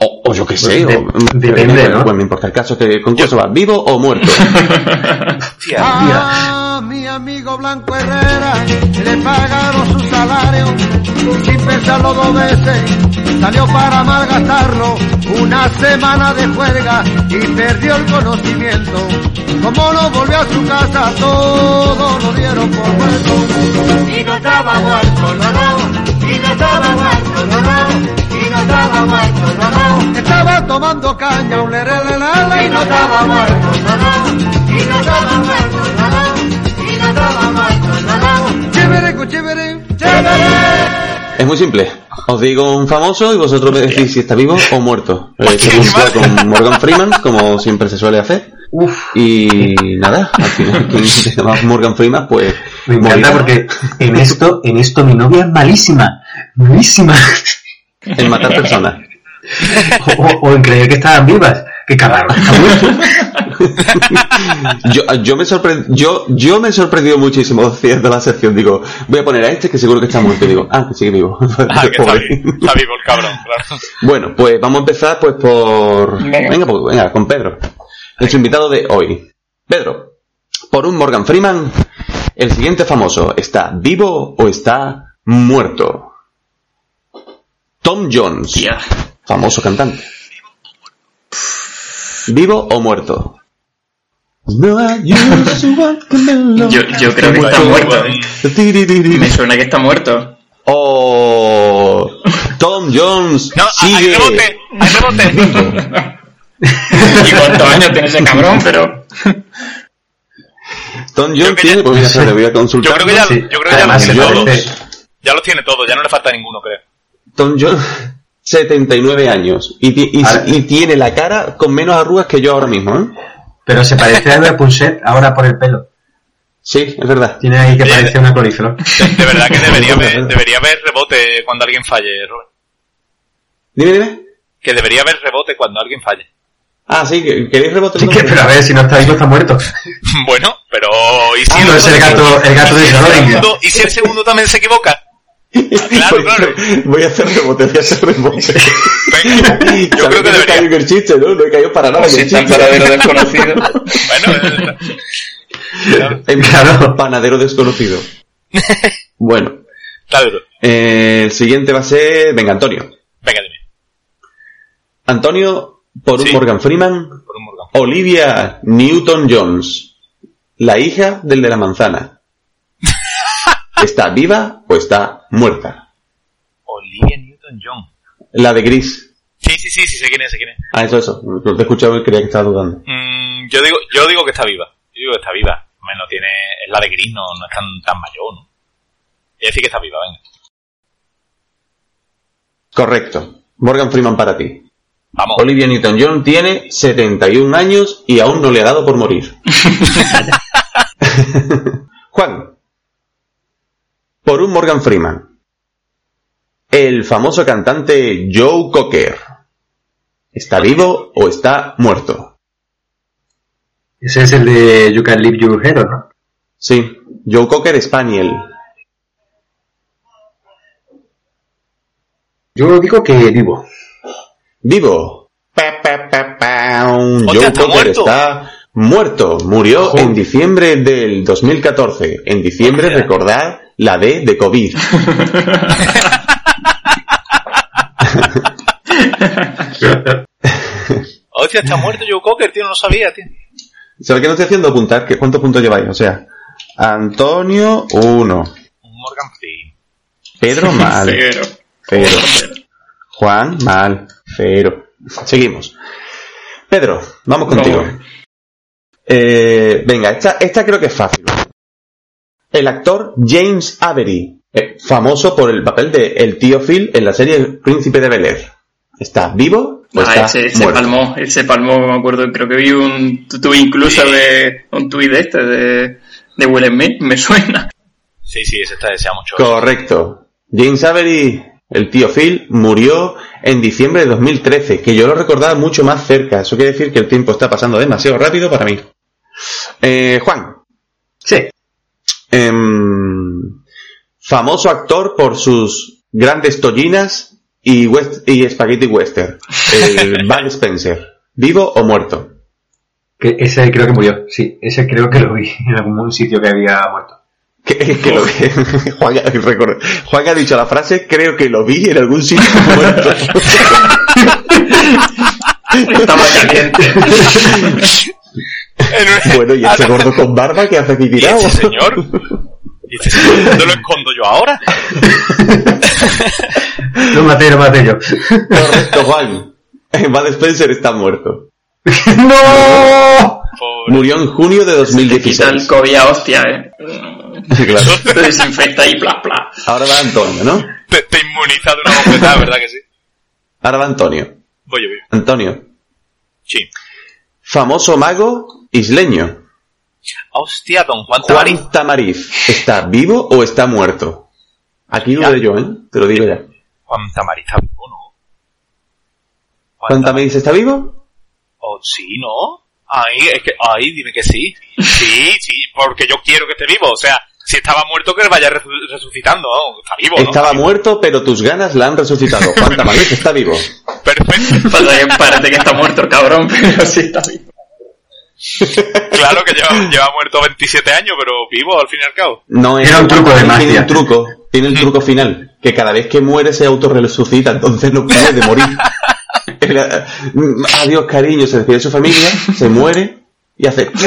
O, o yo qué sé, De- o, depende, ¿no? Pues me importa el caso que concurso va vivo o muerto. Tía. A mi amigo Blanco Herrera le pagaron su salario sin pensarlo dos veces. Salió para malgastarlo una semana de juerga y perdió el conocimiento. Como no volvió a su casa, todo lo dieron por muerto. Y no estaba muerto, no, no. Y no estaba muerto, no, no. Y no estaba muerto, no, no. Estaba tomando caña, un lerelelele, y no estaba muerto, no, no. Y no estaba muerto, no, no. Y no estaba muerto, no, no. Chévere, chévere, chévere. Es muy simple. Os digo un famoso y vosotros me decís si está vivo o muerto. Eh, se busca con Morgan Freeman, como siempre se suele hacer. Y nada, al final, quien se llama Morgan Freeman, pues. Me encanta morirá porque en esto, en esto mi novia es malísima. Malísima. En matar personas. O, o en creer que estaban vivas. Que cabrón, está muerto. Yo, yo me sorprend, yo, yo me he sorprendido muchísimo haciendo la sección. Digo, voy a poner a este que seguro que está muerto. Y digo, ah, que sigue vivo. Ah, que está, Pobre. vivo, está vivo el cabrón, claro. Bueno, pues vamos a empezar pues por... Venga. Venga, pues, venga, con Pedro. Nuestro invitado de hoy. Pedro, por un Morgan Freeman, el siguiente famoso, ¿está vivo o está muerto? Tom Jones, famoso cantante. ¿Vivo o muerto? No. Yo, yo creo que está muerto. Me suena que está muerto. Oh, Tom Jones No, sigue rebote, hay rebote. ¿Y cuántos años tiene ese cabrón? Pero. Tom Jones tiene, ya- pues voy a, voy a Yo creo que ya, Sí. yo creo que ya los Además, tiene se todos. parece- Ya los tiene todos, ya no le falta ninguno, creo. Tom Jones, 79 años. Y, tiene la cara con menos arrugas que yo ahora mismo, ¿eh? Pero se parece a Albert Punset ahora por el pelo. Sí, es verdad. Tiene ahí que Oye, parece una coliflor. De, de verdad que debería haber, debería haber rebote cuando alguien falle, Robert. Dime, dime. Que debería haber rebote cuando alguien falle. Ah, sí, que- ¿queréis rebote? Sí, que, pero a ver, si no está vivo está muerto. Bueno, pero ¿y si Ah, no, es el gato, el gato de ¿y si el Schrödinger. segundo, ¿Y si el segundo también se equivoca? Claro, voy, a claro. hacer- voy a hacer rebote, voy a hacer rebote. Venga, yo creo que no he caído debería. en el chiste, ¿no? No he caído para nada Si el está paradero desconocido. Bueno, Claro. panadero desconocido. Bueno. Eh, el siguiente va a ser. Venga, Antonio. Venga, dime. Antonio, por un Sí. Morgan Freeman. Por un Morgan. Olivia Newton-Jones, la hija del de la manzana. ¿Está viva o está muerta? Olivia Newton-John. La de Gris. Sí, sí, sí, sí, sé quién es, sé quién es. Ah, eso, eso. Lo te he escuchado y creía que estaba dudando. Mm, yo digo, yo digo que está viva. Yo digo que está viva. Menos tiene, es la de Gris, no, no es tan, tan mayor, ¿no? Y decir que está viva, venga. Correcto. Morgan Freeman para ti. Vamos. Olivia Newton-John tiene 71 años y aún no le ha dado por morir. Juan. Por un Morgan Freeman. El famoso cantante Joe Cocker. ¿Está vivo o está muerto? Ese es el de You Can Leave Your Hero, ¿no? Sí, Joe Cocker Spaniel. Yo digo que vivo. Vivo. Pa, pa, pa, pa. Hostia, Joe está Cocker muerto. está muerto. Murió en diciembre del 2014. En diciembre, recordad la D de COVID. Hostia, está muerto Joe Cocker, tío, no lo sabía, tío. ¿Sabes qué no estoy haciendo? Apuntar que cuántos puntos lleváis. O sea, Antonio, uno. Un Morgan Freeman. Pedro, mal. Cero. Cero. Juan, mal. Cero. Seguimos. Pedro, vamos contigo. No. Eh, venga, esta, esta creo que es fácil. El actor James Avery, eh, famoso por el papel de el tío Phil en la serie El Príncipe de Bel Air. ¿Está vivo o Ah, está ese, se muerto? palmó, él se palmó, me acuerdo, creo que vi un tuit incluso de un tuit de este, de, de Will Smith, me suena. Sí, sí, ese está deseado mucho. Correcto. James Avery, el tío Phil, murió en diciembre de 2013, que yo lo recordaba mucho más cerca. Eso quiere decir que el tiempo está pasando demasiado rápido para mí. Eh, Juan, Sí. Em, famoso actor por sus grandes tollinas y, west- y spaghetti western. El Bud Spencer. ¿Vivo o muerto? Que ese creo que murió. Sí, ese creo que lo vi en algún sitio que había muerto. Que, que lo Juan, recuerda- Juan ha dicho la frase, creo que lo vi en algún sitio muerto. Estaba caliente. En Bueno, y este gordo con barba que hace aquí ¿Y este señor? ¿Y este señor? ¿Dónde lo escondo yo ahora? Lo maté, lo maté yo. Correcto, Juan. Bud Spencer está muerto. ¡No! Pobre. Murió en junio de Te quita el 2016. COVID a hostia, eh. Sí, claro. Te desinfecta y bla, bla. Ahora va Antonio, ¿no? Te, te inmuniza de una bofetada, ¿verdad que sí? Ahora va Antonio. Voy yo, voy. Antonio. Sí. Famoso mago isleño. Hostia, don Juan Tamariz. Juan Tamariz. ¿Está vivo o está muerto? Aquí Ya. dudé yo, ¿eh? Te lo digo ya. Juan Tamariz está vivo, ¿no? ¿Juan Tamariz está vivo? Oh, sí, ¿no? Ahí, es que, ahí, dime que sí. Sí, sí, porque yo quiero que esté vivo. O sea, si estaba muerto, que vaya resu- resucitando. ¿no? Está vivo, ¿no? Estaba muerto, pero tus ganas la han resucitado. Juan Tamariz está vivo. Perfecto. Que parece que está muerto el cabrón, pero sí está vivo. Claro que lleva, lleva muerto 27 años, pero vivo al fin y al cabo. No es Era un truco de Tiene magia. un truco. Tiene el truco final. Que cada vez que muere se autorresucita, entonces no puede morir. Era, mm, Adiós, cariño, se despide de su familia, se muere y hace.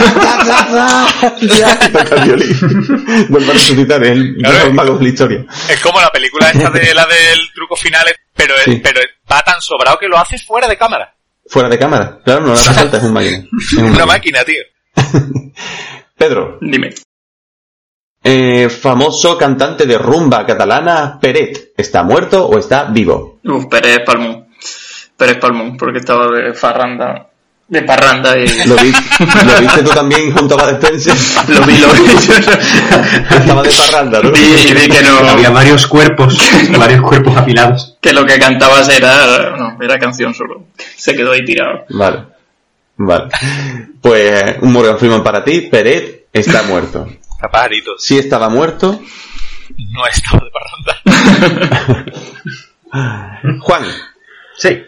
Vuelve a resucitar, es el Claro. de la historia. Es como la película esta de la del truco final, pero, es- Sí. pero va tan sobrado que lo hace fuera de cámara. Fuera de cámara. Claro, no le hace falta, es un máquina. Es un Una máquina. máquina, tío. Pedro, Dime. eh, famoso cantante de rumba catalana, Peret, ¿está muerto o está vivo? Uf, Pérez Palmón. Pérez Palmón, porque estaba de farranda. De parranda y... ¿Lo, vi- ¿lo viste tú también junto a Bud Spencer? Lo vi, lo vi. Estaba de parranda, ¿no? Vi, vi que no... Había varios cuerpos, varios cuerpos apilados. Que lo que cantabas era... No, era canción solo. Se quedó ahí tirado. Vale. Vale. Pues un Morgan Freeman para ti, Peret está muerto. Caparitos. Si estaba muerto, No estaba de parranda. Juan, Sí.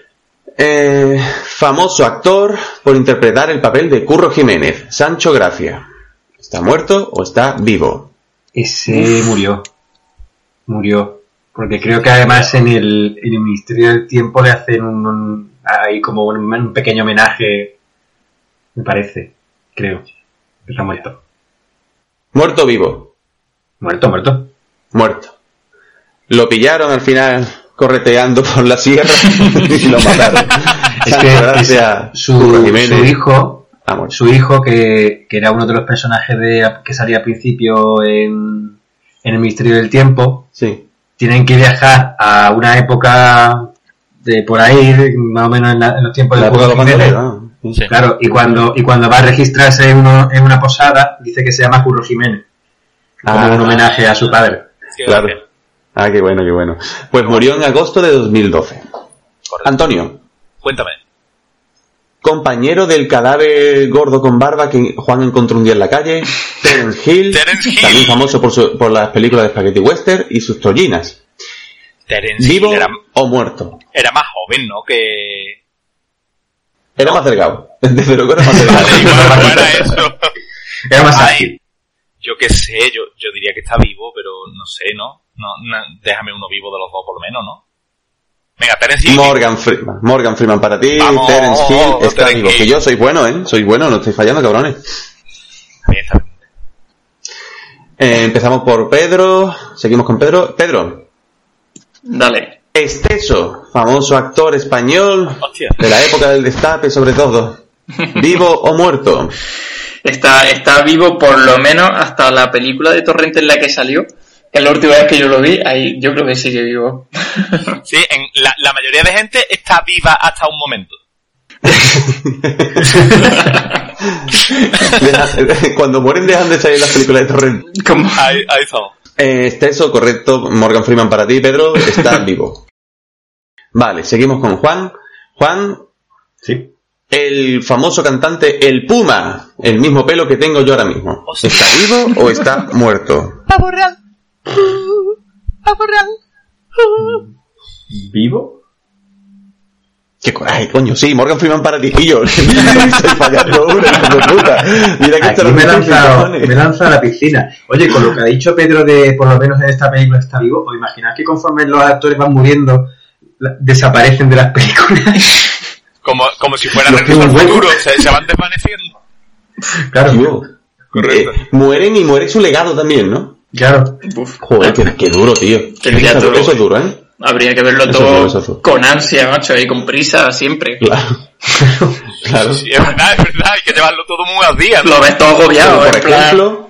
eh, famoso actor por interpretar el papel de Curro Jiménez, Sancho Gracia. ¿Está muerto o está vivo? Ese murió. murió. Porque creo que además en el, en el Ministerio del Tiempo le hacen un, un- ahí como un, un pequeño homenaje, me parece, creo. que Está muerto. ¿Muerto o vivo? Muerto, muerto. Muerto. Lo pillaron al final correteando por la sierra y lo mataron. Es que su, hijo, Ah, su hijo que, que era uno de los personajes de, que salía al principio en, en el Ministerio del Tiempo, Sí. tienen que viajar a una época de por ahí, más o menos en, la- en los tiempos de. Claro, y cuando, y cuando va a registrarse en, uno- en una posada, dice que se llama Curro Jiménez. Como Ah. un homenaje a su padre. Sí, Claro. Ah, qué bueno, qué bueno. Pues murió en agosto de 2012. Correcto. Antonio, Cuéntame. compañero del cadáver gordo con barba que Juan encontró un día en la calle, Terence Hill, Terence Hill. también famoso por, su- por las películas de Spaghetti Western y sus tollinas. Terence ¿Vivo Hill era, o muerto? era más joven, ¿no? Que... Era más delgado. Desde luego era más delgado. Vale, igual no era eso. Era más Ay. Yo qué sé, yo, yo diría que está vivo, pero no sé, ¿no? no, na- déjame uno vivo de los dos por lo menos, ¿no? Venga, Terence Hill. Morgan Freeman. Morgan Freeman para ti. Vamos, Terence Hill está Terence vivo. Hill. Que yo soy bueno, ¿eh? Soy bueno, no estoy fallando, cabrones. Está está. Eh, empezamos por Pedro. Seguimos con Pedro. Pedro. Dale. Esteso, famoso actor español Hostia. de la época del destape, sobre todo. ¿Vivo o muerto? Está, está vivo por lo menos hasta la película de Torrente en la que salió. Que es la última vez que yo lo vi, ahí yo creo que sigue vivo. Sí, en la, la mayoría de gente está viva hasta un momento. Deja- Cuando mueren dejan de salir las películas de Torrent. Como- Ahí, ahí. Eh, Esteso, correcto. Morgan Freeman para ti, Pedro. Está vivo. Vale, seguimos con Juan. Juan, Sí. el famoso cantante El Puma, el mismo pelo que tengo yo ahora mismo. ¿Está vivo o está muerto? ¿Vivo? ¿Qué coraje, coño? Sí, Morgan Freeman para ti. Estoy fallando de puta. Mira que Aquí esto no me he me lanzado, me he lanzado a la piscina. Oye, con lo que ha dicho Pedro de, por lo menos en esta película está vivo, ¿os imagináis que conforme los actores van muriendo, la- desaparecen de las películas? Como, como si fueran del futuro, se, se van desvaneciendo. Claro, Tío, Correcto. eh, mueren y muere su legado también, ¿no? Claro. Uf. Joder, qué, qué duro, tío. Qué eso, duro, eso es eh. duro, ¿eh? Habría que verlo Eso todo con ansia, macho, y con prisa siempre. Claro. claro. Sí, es verdad, es verdad, hay que llevarlo todo muy al día. ¿no? Lo ves todo Como agobiado, por plan- ejemplo,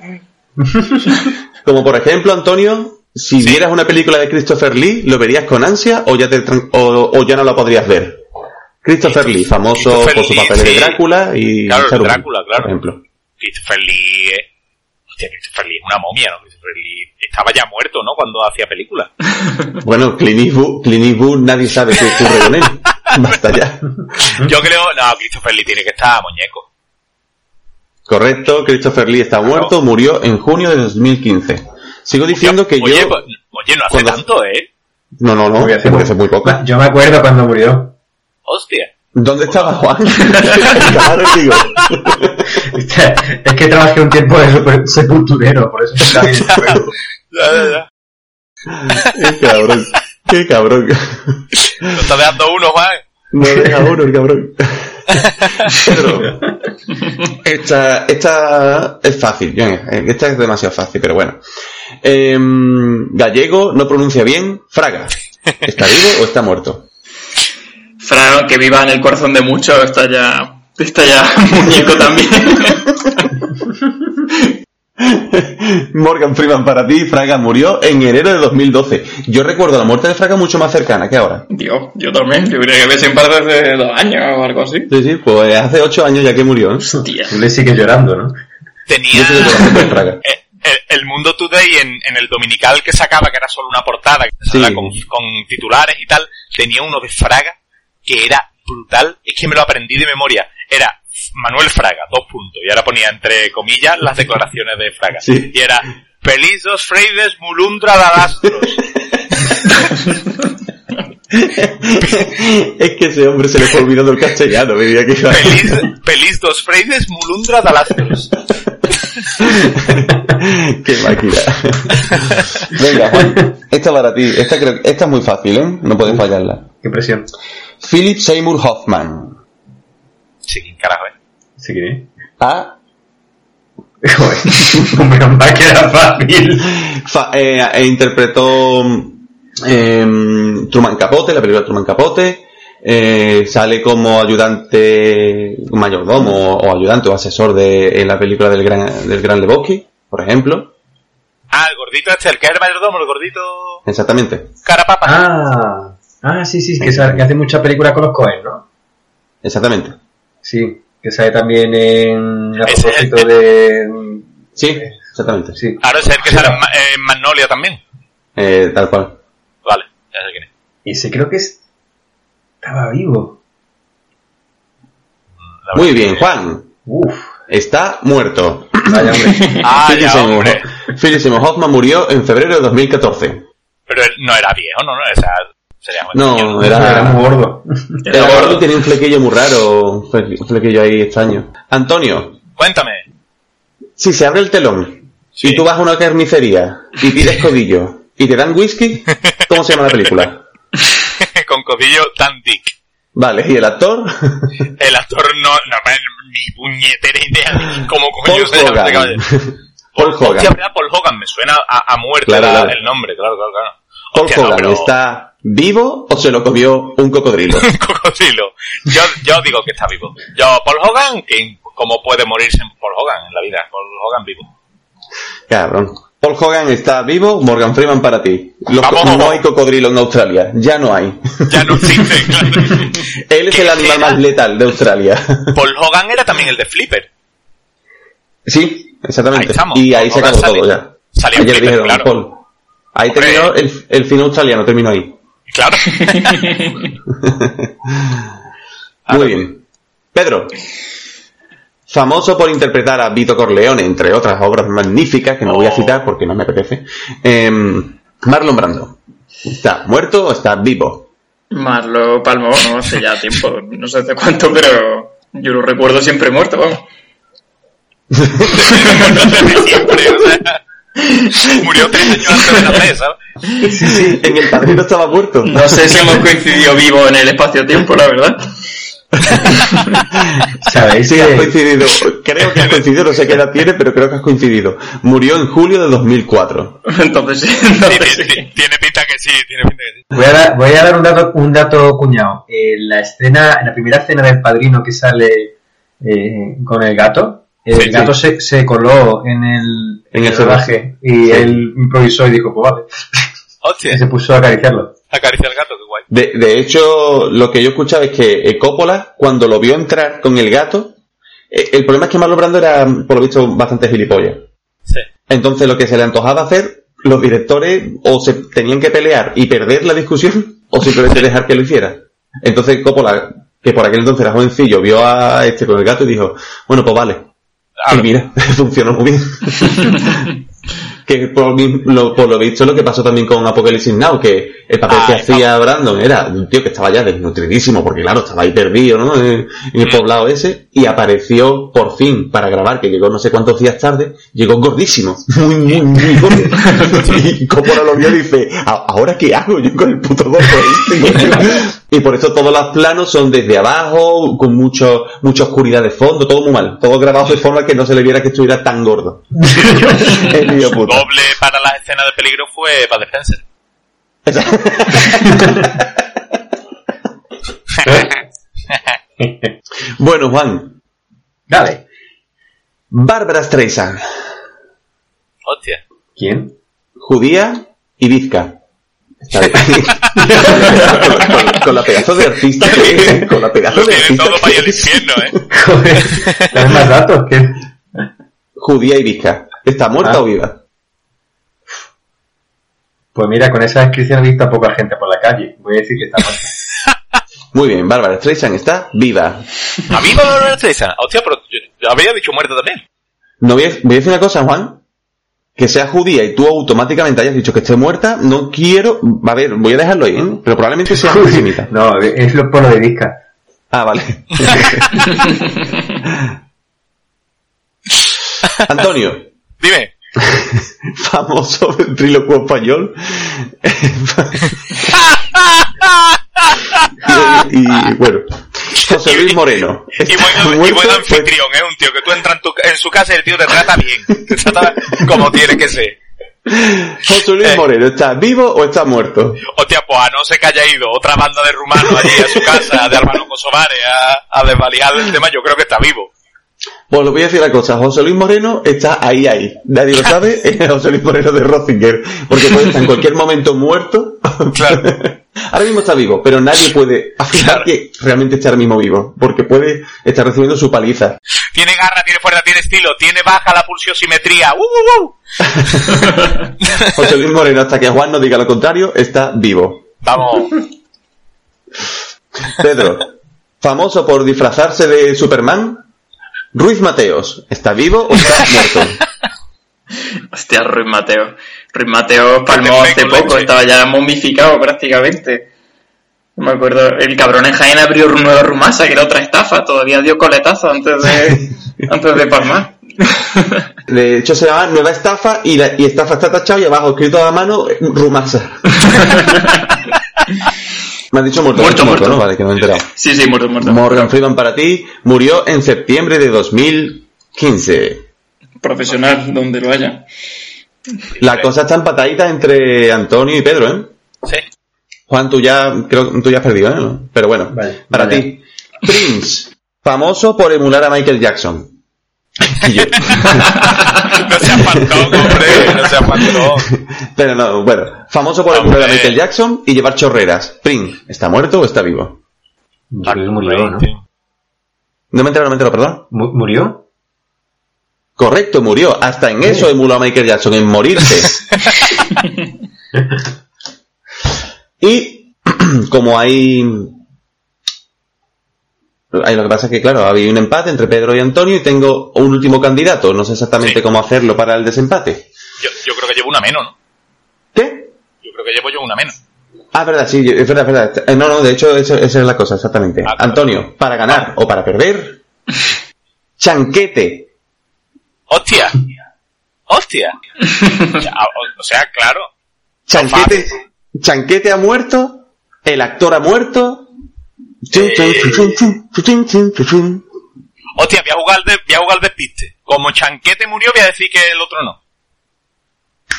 como por ejemplo, Antonio, si vieras una película de Christopher Lee, ¿lo verías con ansia o ya te tran- o, o ya no la podrías ver? Christopher Lee, famoso Christopher por su Lee, papel de sí. Drácula y Claro, Saruman, Drácula, claro. por ejemplo. Christopher Lee... eh, Hostia, Christopher Lee es una momia, ¿no? Estaba ya muerto, ¿no? Cuando hacía películas. Bueno, Clint Eastwood, Clint Eastwood, nadie sabe qué ocurre con él. Basta ya. Yo creo... No, Christopher Lee tiene que estar muñeco. Correcto, Christopher Lee está muerto, murió en junio de 2015. Sigo diciendo que oye, yo... pues, oye, no hace cuando- tanto, ¿eh? No, no, no, Porque hace porque hace muy poco. Yo me acuerdo cuando murió. Hostia. ¿Dónde estaba Juan? claro, digo. Es que trabajé un tiempo de super- sepulturero, por eso está bien. Ya, ya, ya. Qué cabrón. Qué cabrón. Lo está dejando uno, Juan. No deja uno el cabrón. Esta, esta es fácil, eh, esta es demasiado fácil, pero bueno. Em, gallego no pronuncia bien, Fraga. ¿Está vivo o está muerto? Fran, que viva en el corazón de muchos, está ya, está ya muñeco también. Morgan Freeman para ti, Fraga murió en enero de 2012. Yo recuerdo la muerte de Fraga mucho más cercana que ahora. Dios, yo también, yo creo que en parte hace dos años o algo así. Sí, sí, pues hace ocho años ya que murió. ¿eh? Hostia. Tú le sigues llorando, ¿no? Tenía... El, el Mundo Today en, en el dominical que sacaba, que era solo una portada, que Sí. con, con titulares y tal, tenía uno de Fraga que era brutal. Es que me lo aprendí de memoria. Era Manuel Fraga, dos puntos. Y ahora ponía entre comillas las declaraciones de Fraga. Sí. Y era Feliz dos Freides mulundra dadastros. es que ese hombre se le fue olvidando el castellano, me diría que iba- Feliz, feliz dos Freides mulundra dadastros. Qué Qué máquina. Venga, Juan, esta para ti. Esta, creo, esta es muy fácil, ¿eh? No puedes fallarla. Qué presión. Philip Seymour Hoffman. Sí, ¿quién carajo, ¿eh? ¿Sí que A. Joder, menos mal que era fácil. Fa- eh, e interpretó eh, Truman Capote, la película Truman Capote. eh, sale como ayudante, mayordomo o ayudante o asesor de en la película del gran, del gran Lebowski, por ejemplo. Ah, el gordito este, el que es el mayordomo, el gordito Exactamente. carapapa. Ah, ah sí, sí, que hace muchas películas con los Cohen, ¿no? Exactamente. Sí, que sale también en a propósito el- de... Sí, exactamente. Sí. Ahora es el que sale en, Ma- en Magnolia también. Eh, tal cual. Vale, ya sé quién es. Ese creo que es- estaba vivo. Muy bien, que- Juan. Uf, Está muerto. vaya hombre. Ah, Philip Seymour Hoffman murió en febrero de 2014. Pero él no era viejo, no, no, o sea, sería muy No, era- Era muy gordo. Era gordo y tenía un flequillo muy raro, un fle- un flequillo ahí extraño. Antonio, Cuéntame. si se abre el telón Sí. y tú vas a una carnicería y pides codillo y te dan whisky, ¿cómo se llama la película? Con codillo dick. Vale, ¿y el actor? El actor no, no me ni puñetera idea de cómo coño Paul se llama Hogan. Paul Hostia, Hogan. ¿verdad? Paul Hogan, me suena a, a muerte Claro, la- claro. el nombre, claro, claro, claro. No, Hogan, pero- ¿está vivo o se lo comió un cocodrilo? un cocodrilo. Yo, yo digo que está vivo. Yo, Paul Hogan, como puede morirse Paul Hogan en la vida. Paul Hogan vivo. Cabrón. Paul Hogan está vivo, Morgan Freeman para ti. Los Vamos. no hay cocodrilo en Australia, ya no hay. Ya no existe, claro. Él es ¿Qué el animal era? más letal de Australia. Paul Hogan era también el de Flipper. sí, exactamente. Ahí. Y ahí se acabó todo ya. Ayer Flipper, dijeron, claro. Paul. Ahí Hombre. terminó el, el cine australiano, terminó ahí. Claro. Muy bien. Pedro. Famoso por interpretar a Vito Corleone, entre otras obras magníficas que no voy a Oh. citar porque no me apetece. Em, Marlon Brando. ¿Está muerto o está vivo? Marlo Palmo, no hace ya tiempo, no sé hace cuánto, pero yo lo recuerdo siempre muerto, vamos. Siempre, o sea, murió tres años antes de nacer, ¿sabes? Sí, sí, en el padrino estaba muerto. No sé si hemos coincidido vivo en el espacio-tiempo, la verdad. ¿Sabéis Sí, has que coincidido. Creo que has coincidido, no sé qué edad tiene, pero creo que has coincidido. Murió en julio de 2004. Entonces sí, Tiene, entonces sí. tiene- tiene pinta que sí, tiene pinta que sí. Voy a dar, voy a dar un dato, un dato cuñado. En la escena, en la primera escena del padrino que sale eh, con el gato, el Sí, gato Se, se coló en el, En el rodaje y Sí. él improvisó y dijo, pues vale. Hostia, Y se puso a acariciarlo. acaricia al gato, qué guay. De, de hecho, lo que yo escuchaba es que Coppola, cuando lo vio entrar con el gato, eh, el problema es que Marlon Brando era, por lo visto, bastante gilipollas. Sí. Entonces, lo que se le antojaba hacer, los directores o se tenían que pelear y perder la discusión, o simplemente dejar que lo hiciera. Entonces, Coppola, que por aquel entonces era jovencillo, vio a este con el gato y dijo, bueno, pues vale. Ah, mira, funcionó muy bien. que por, lo, por lo visto lo que pasó también con Apocalypse Now, que el papel Ah, que hacía Brandon era un tío que estaba ya desnutridísimo, porque claro, estaba ahí perdido, ¿no? En, en el poblado ese, y apareció por fin para grabar, que llegó no sé cuántos días tarde, llegó gordísimo, muy, muy, muy gordo. y Coppola lo vio y dice, "¿A- ¿ahora qué hago yo con el puto gordo este? y por eso todos los planos son desde abajo, con mucho, mucha oscuridad de fondo, todo muy mal, todo grabado de forma que no se le viera que estuviera tan gordo. el puta. Doble para las escenas de peligro fue Bud Spencer. bueno, Juan, Dale. Bárbara Streisand, Hostia. ¿Quién? judía y bizca. Con, con- con la pedazo de artista que es, con la pedazo Lo de artista todo para ir al que es. infierno, ¿eh? Joder, ¿Tienes más datos? Judía y bizca. ¿Está muerta Ah. o viva? Pues mira, con esa descripción he visto a poca gente por la calle. Voy a decir que está muerta. Muy bien, Bárbara Streisand está viva. ¿A mí me lo Streisand? Hostia, pero yo, había dicho muerto también. No voy a, voy a decir una cosa, Juan. Que sea judía y tú automáticamente hayas dicho que esté muerta, no quiero... A ver, voy a dejarlo ahí, ¿eh? Pero probablemente sea finita. No, es lo por lo de Vizca. Ah, vale. Antonio, Dime. famoso ventrílocuo español. y, y, bueno, José Luis Moreno. Y y Muerto, buen pues, anfitrión, es un tío que tú entras en, tu- en su casa y el tío te trata bien. Te trata como tiene que ser. José Luis Eh. Moreno, ¿está vivo o está muerto? Hostia, pues a no se que haya ido otra banda de rumanos allí a su casa, de Álvaro Kosovares, a, a desvalijar el tema, yo creo que está vivo. Pues lo voy a decir la cosa, José Luis Moreno está ahí, ahí. Nadie lo sabe, es José Luis Moreno de Rotzinger, porque puede estar en cualquier momento muerto. Claro. Ahora mismo está vivo, pero nadie puede afirmar Claro. que realmente está ahora mismo vivo, porque puede estar recibiendo su paliza. Tiene garra, tiene fuerza, tiene estilo, tiene baja la pulsiosimetría. ¡Uh, uh, uh! José Luis Moreno, hasta que Juan no diga lo contrario, está vivo. Vamos. Pedro, famoso por disfrazarse de Superman, Ruiz Mateos, ¿está vivo o está muerto? Hostia, Ruiz Mateo. Ruiz Mateo palmó hace poco, leche. estaba ya momificado prácticamente. No me acuerdo, el cabrón en Jaén abrió Nueva Rumasa, que era otra estafa, todavía dio coletazo antes de, antes de palmar. De hecho se llama Nueva Estafa y, la, y Estafa está tachado y abajo escrito a mano Rumasa. Me has dicho muerto, Muerto, muerto, muerto. ¿no? Vale, que no me he enterado. Sí, sí, muerto, muerto. Morgan Freeman para ti murió en septiembre de 2015. Profesional, donde lo haya. La cosa está empatadita entre Antonio y Pedro, ¿eh? Sí. Juan, tú ya, creo que tú ya has perdido, ¿eh? Pero bueno, Vale, para vale. ti. Prince, famoso por emular a Michael Jackson. Yo- No se faltado, hombre, no se faltado. Pero no, bueno, famoso por Hombre. emular a Michael Jackson y llevar chorreras. Prince, ¿está muerto o está vivo? Yo creo que murió, ¿no? No me entero, no me entero, perdón. Mu- ¿Murió? Correcto, murió. Hasta en eso emuló a Michael Jackson, en morirse. y como hay... Ahí lo que pasa es que, claro, había un empate entre Pedro y Antonio y tengo un último candidato. No sé exactamente Sí. cómo hacerlo para el desempate. Yo, yo creo que llevo una menos, ¿no? ¿Qué? Yo creo que llevo yo una menos. Ah, verdad, sí, es verdad, es verdad. Eh, No, no, de hecho, eso- esa es la cosa, exactamente. Ah. Antonio, para ganar o para perder, chanquete. ¡Hostia! ¡Hostia! O sea, claro. Chanquete, Chanquete ha muerto, el actor ha muerto. Hostia, voy a jugar de, voy a jugar despiste. Como Chanquete murió, voy a decir que el otro no.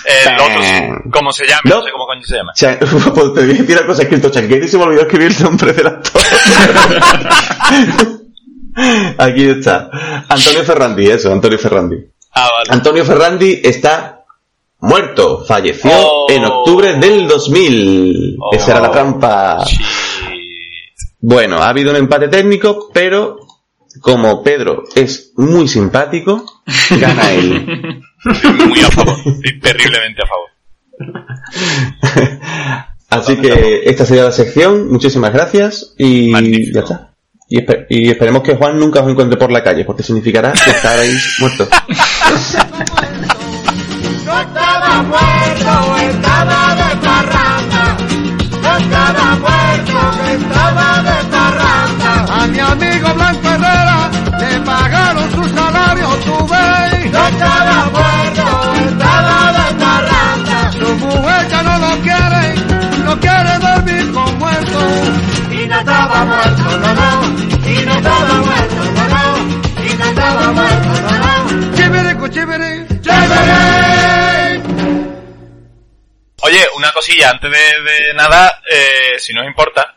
El otro sí. ¿Cómo se llama? No, No. sé cómo coño se llama. Chan- pues te voy a decir una cosa escrito Chanquete y se me olvidó escribir el nombre del actor. Aquí está. Antonio Ferrandi, eso, Antonio Ferrandi. Ah, vale. Antonio Ferrandi está muerto, falleció Oh. en octubre del 2000. Esa era la trampa. Shit. Bueno, ha habido un empate técnico, pero como Pedro es muy simpático, gana él. Estoy muy a favor. Estoy terriblemente a favor. Así que esta sería la sección. Muchísimas gracias y Magnífico. ya está. Y, espe- y esperemos que Juan nunca os encuentre por la calle, porque significará que estaréis muertos. No estaba muerto, estaba de parranda. No estaba muerto, amigo Blanco Herrera le pagaron su salario, tú ves. No estaba muerto, estaba de parranda. Su mujer ya no lo quiere, no quiere dormir con muerto. Y no estaba muerto, no, no. Y no estaba muerto, no, no. Y no estaba muerto, no, no. Chibiricu, chibiri, chibiri. Oye, una cosilla, antes de, de nada, eh, si no os importa,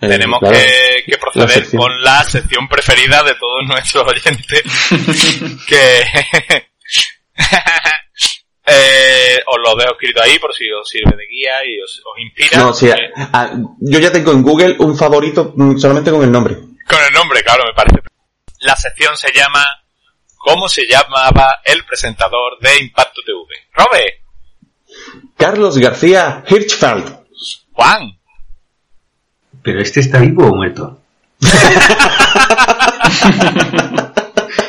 Eh, tenemos claro. que, que proceder con la sección preferida de todos nuestros oyentes, que eh, os lo dejo escrito ahí por si os sirve de guía y os, os inspira. No, sí, yo ya tengo en Google un favorito mm, solamente con el nombre. Con el nombre, claro, me parece. La sección se llama ¿Cómo se llamaba el presentador de Impacto TV? Robe, Carlos García Hirschfeld. Juan, ¿Pero este está vivo o muerto?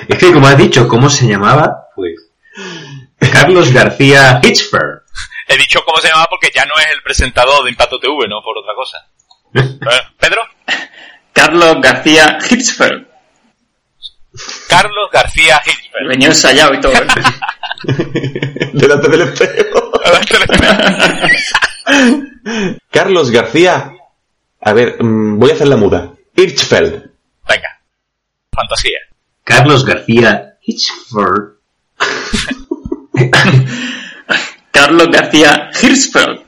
es que como has dicho, ¿cómo se llamaba? Pues Carlos García Hitchfer. he dicho cómo se llamaba porque ya no es el presentador de Impacto TV, no por otra cosa. Bueno, Pedro, Carlos García Hitzfeld. Carlos García Hitchfer. Venía ensayado y todo. ¿eh? Delante del espejo. Carlos García. A ver, mm, voy a hacer la muda. Hirschfeld. Venga. Fantasía. Carlos García Hitchford. Carlos García Hirschfeld.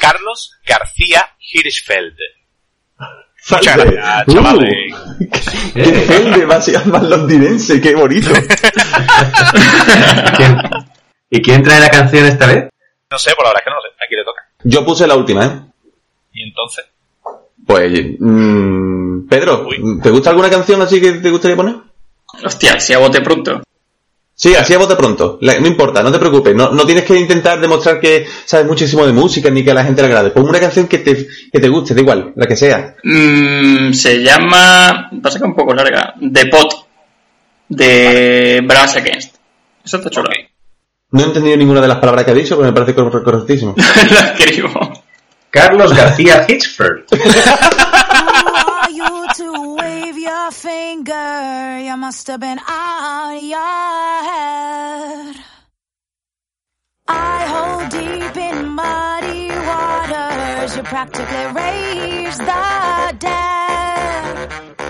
Carlos García Hirschfeld. Muchas gracias, Uh, chavales. qué felde, va a ser más londinense, qué bonito. ¿Quién- ¿Y quién trae la canción esta vez? No sé, por la verdad es que no lo sé. Aquí le toca. Yo puse la última, ¿eh? Y entonces, Pues, mm, Pedro, Uy. ¿te gusta alguna canción así que te gustaría poner? Hostia, si a bote pronto. Sí, así a de pronto. La- no importa, no te preocupes. No, no tienes que intentar demostrar que sabes muchísimo de música ni que a la gente le agrade. Pon una canción que te, que te guste, da igual, la que sea. Mm, se llama. Pasa que es un poco larga. The Pot. De Brass Against. Eso está chulo. No he entendido ninguna de las palabras que ha dicho, pero me parece cor- correctísimo. Lo escribo. Carlos García Hitchford. You to wave your finger? You must have been out your head. I hold deep in muddy waters. You practically raised the dead.